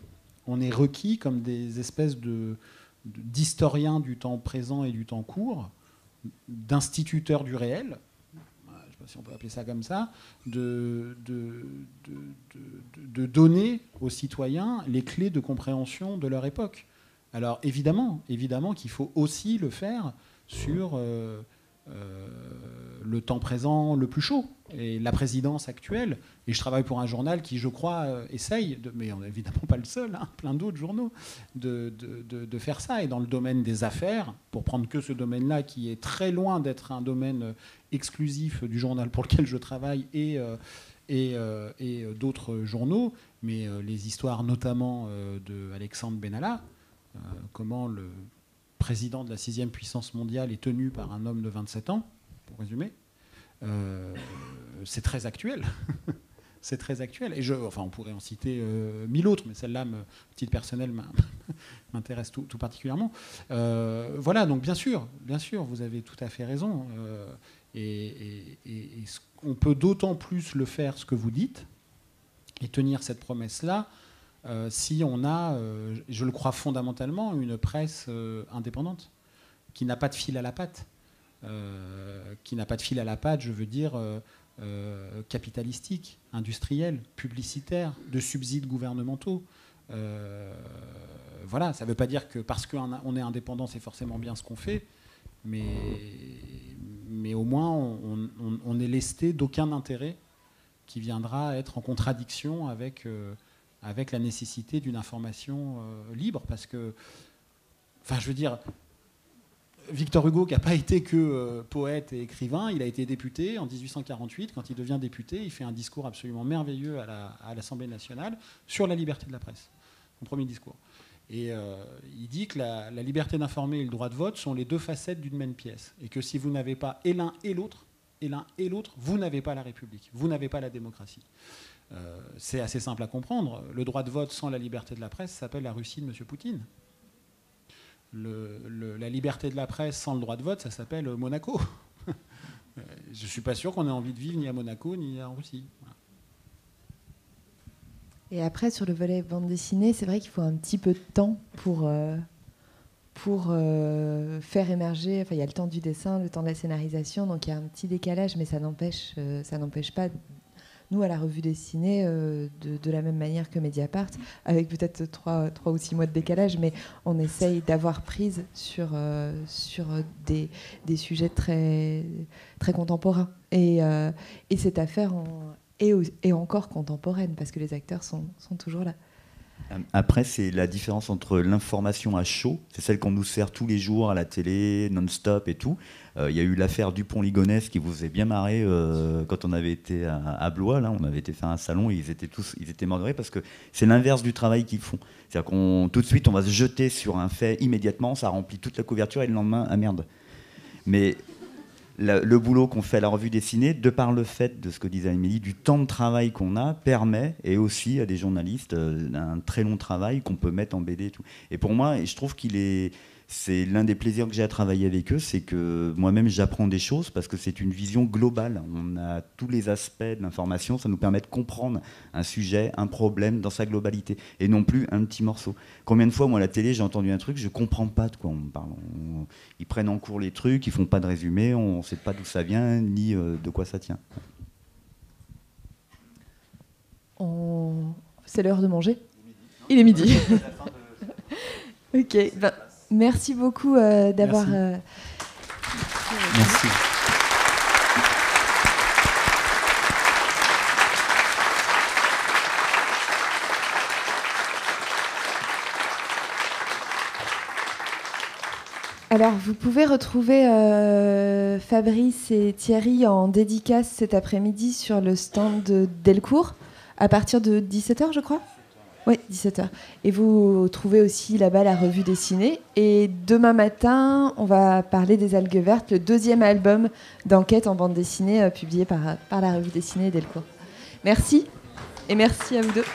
on est requis comme des espèces de, d'historiens du temps présent et du temps court, d'instituteurs du réel, si on peut appeler ça comme ça, de, de, donner aux citoyens les clés de compréhension de leur époque. Alors évidemment, évidemment qu'il faut aussi le faire sur euh, le temps présent le plus chaud et la présidence actuelle. Et je travaille pour un journal qui, je crois, euh, essaye, mais on n'est évidemment pas le seul, hein, plein d'autres journaux, de, faire ça. Et dans le domaine des affaires, pour prendre que ce domaine-là, qui est très loin d'être un domaine euh, exclusif du journal pour lequel je travaille et, et, et d'autres journaux, mais les histoires notamment de Alexandre Benalla, comment le président de la sixième puissance mondiale est tenu par un homme de 27 ans, pour résumer, euh, c'est très actuel. c'est très actuel. Et je, enfin, on pourrait en citer euh, mille autres, mais celle-là, me, titre personnel, m'intéresse tout, particulièrement. Euh, voilà, donc bien sûr, bien sûr, vous avez tout à fait raison. et, on peut d'autant plus le faire, ce que vous dites, et tenir cette promesse-là, euh, si on a, euh, je le crois fondamentalement, une presse euh, indépendante qui n'a pas de fil à la patte. qui n'a pas de fil à la patte, je veux dire, capitalistique, industriel, publicitaire, de subsides gouvernementaux. voilà, ça ne veut pas dire que parce qu'on est indépendant, c'est forcément bien ce qu'on fait, mais, mais au moins on, on est lesté d'aucun intérêt qui viendra être en contradiction avec avec la nécessité d'une information euh, libre, parce que, enfin, je veux dire, Victor Hugo, qui n'a pas été que euh, poète et écrivain, il a été député en 1848. Quand il devient député, il fait un discours absolument merveilleux à l'Assemblée nationale sur la liberté de la presse, son premier discours. Et euh, il dit que la, la liberté d'informer et le droit de vote sont les deux facettes d'une même pièce, et que si vous n'avez pas et l'un et l'autre, et l'un et l'autre, vous n'avez pas la République, vous n'avez pas la démocratie. Euh, c'est assez simple à comprendre. Le droit de vote sans la liberté de la presse s'appelle la Russie de M. Poutine. la liberté de la presse sans le droit de vote, ça s'appelle Monaco. Je ne suis pas sûr qu'on ait envie de vivre ni à Monaco ni en Russie. Et après, sur le volet bande dessinée, c'est vrai qu'il faut un petit peu de temps pour, euh, pour euh, faire émerger. Enfin, il y a le temps du dessin, le temps de la scénarisation, donc il y a un petit décalage, mais ça n'empêche, ça n'empêche pas nous, à la revue dessinée, euh, de, la même manière que Mediapart, avec peut-être trois, trois ou six mois de décalage, mais on essaye d'avoir prise sur, euh, sur des, des, sujets très, très contemporains. Et, euh, et cette affaire est, est, encore contemporaine, parce que les acteurs sont, sont toujours là. Après, c'est la différence entre l'information à chaud, c'est celle qu'on nous sert tous les jours à la télé, non-stop et tout, euh, il y a eu l'affaire Dupont-Ligonnès qui vous faisait bien marrer euh, quand on avait été à, Blois. Là, on avait été faire un salon et ils étaient tous, ils étaient mordorés parce que c'est l'inverse du travail qu'ils font. C'est-à-dire qu'on tout de suite, on va se jeter sur un fait immédiatement, ça remplit toute la couverture et le lendemain, ah merde. Mais le boulot qu'on fait à la revue dessinée, de par le fait de ce que disait Amélie, du temps de travail qu'on a, permet, et aussi à des journalistes, euh, un très long travail qu'on peut mettre en BD tout. Et pour moi, je trouve qu'il est c'est l'un des plaisirs que j'ai à travailler avec eux, c'est que moi-même j'apprends des choses parce que c'est une vision globale. On a tous les aspects de l'information, ça nous permet de comprendre un sujet, un problème dans sa globalité et non plus un petit morceau. Combien de fois, moi, à la télé, j'ai entendu un truc, je comprends pas de quoi on parle. ils prennent en cours les trucs, ils font pas de résumé, on ne sait pas d'où ça vient ni euh, de quoi ça tient. C'est l'heure de manger? Il est midi. ok. Ben, Merci beaucoup euh, d'avoir. Merci. Euh, Merci. Alors, vous pouvez retrouver euh, Fabrice et Thierry en dédicace cet après-midi sur le stand de Delcourt à partir de 17h, je crois. Oui, 17h. Et vous trouvez aussi là-bas la revue dessinée. Et demain matin, on va parler des Algues Vertes, le deuxième album d'enquête en bande dessinée euh, publié par, par la revue dessinée Delcourt. Merci et merci à vous deux.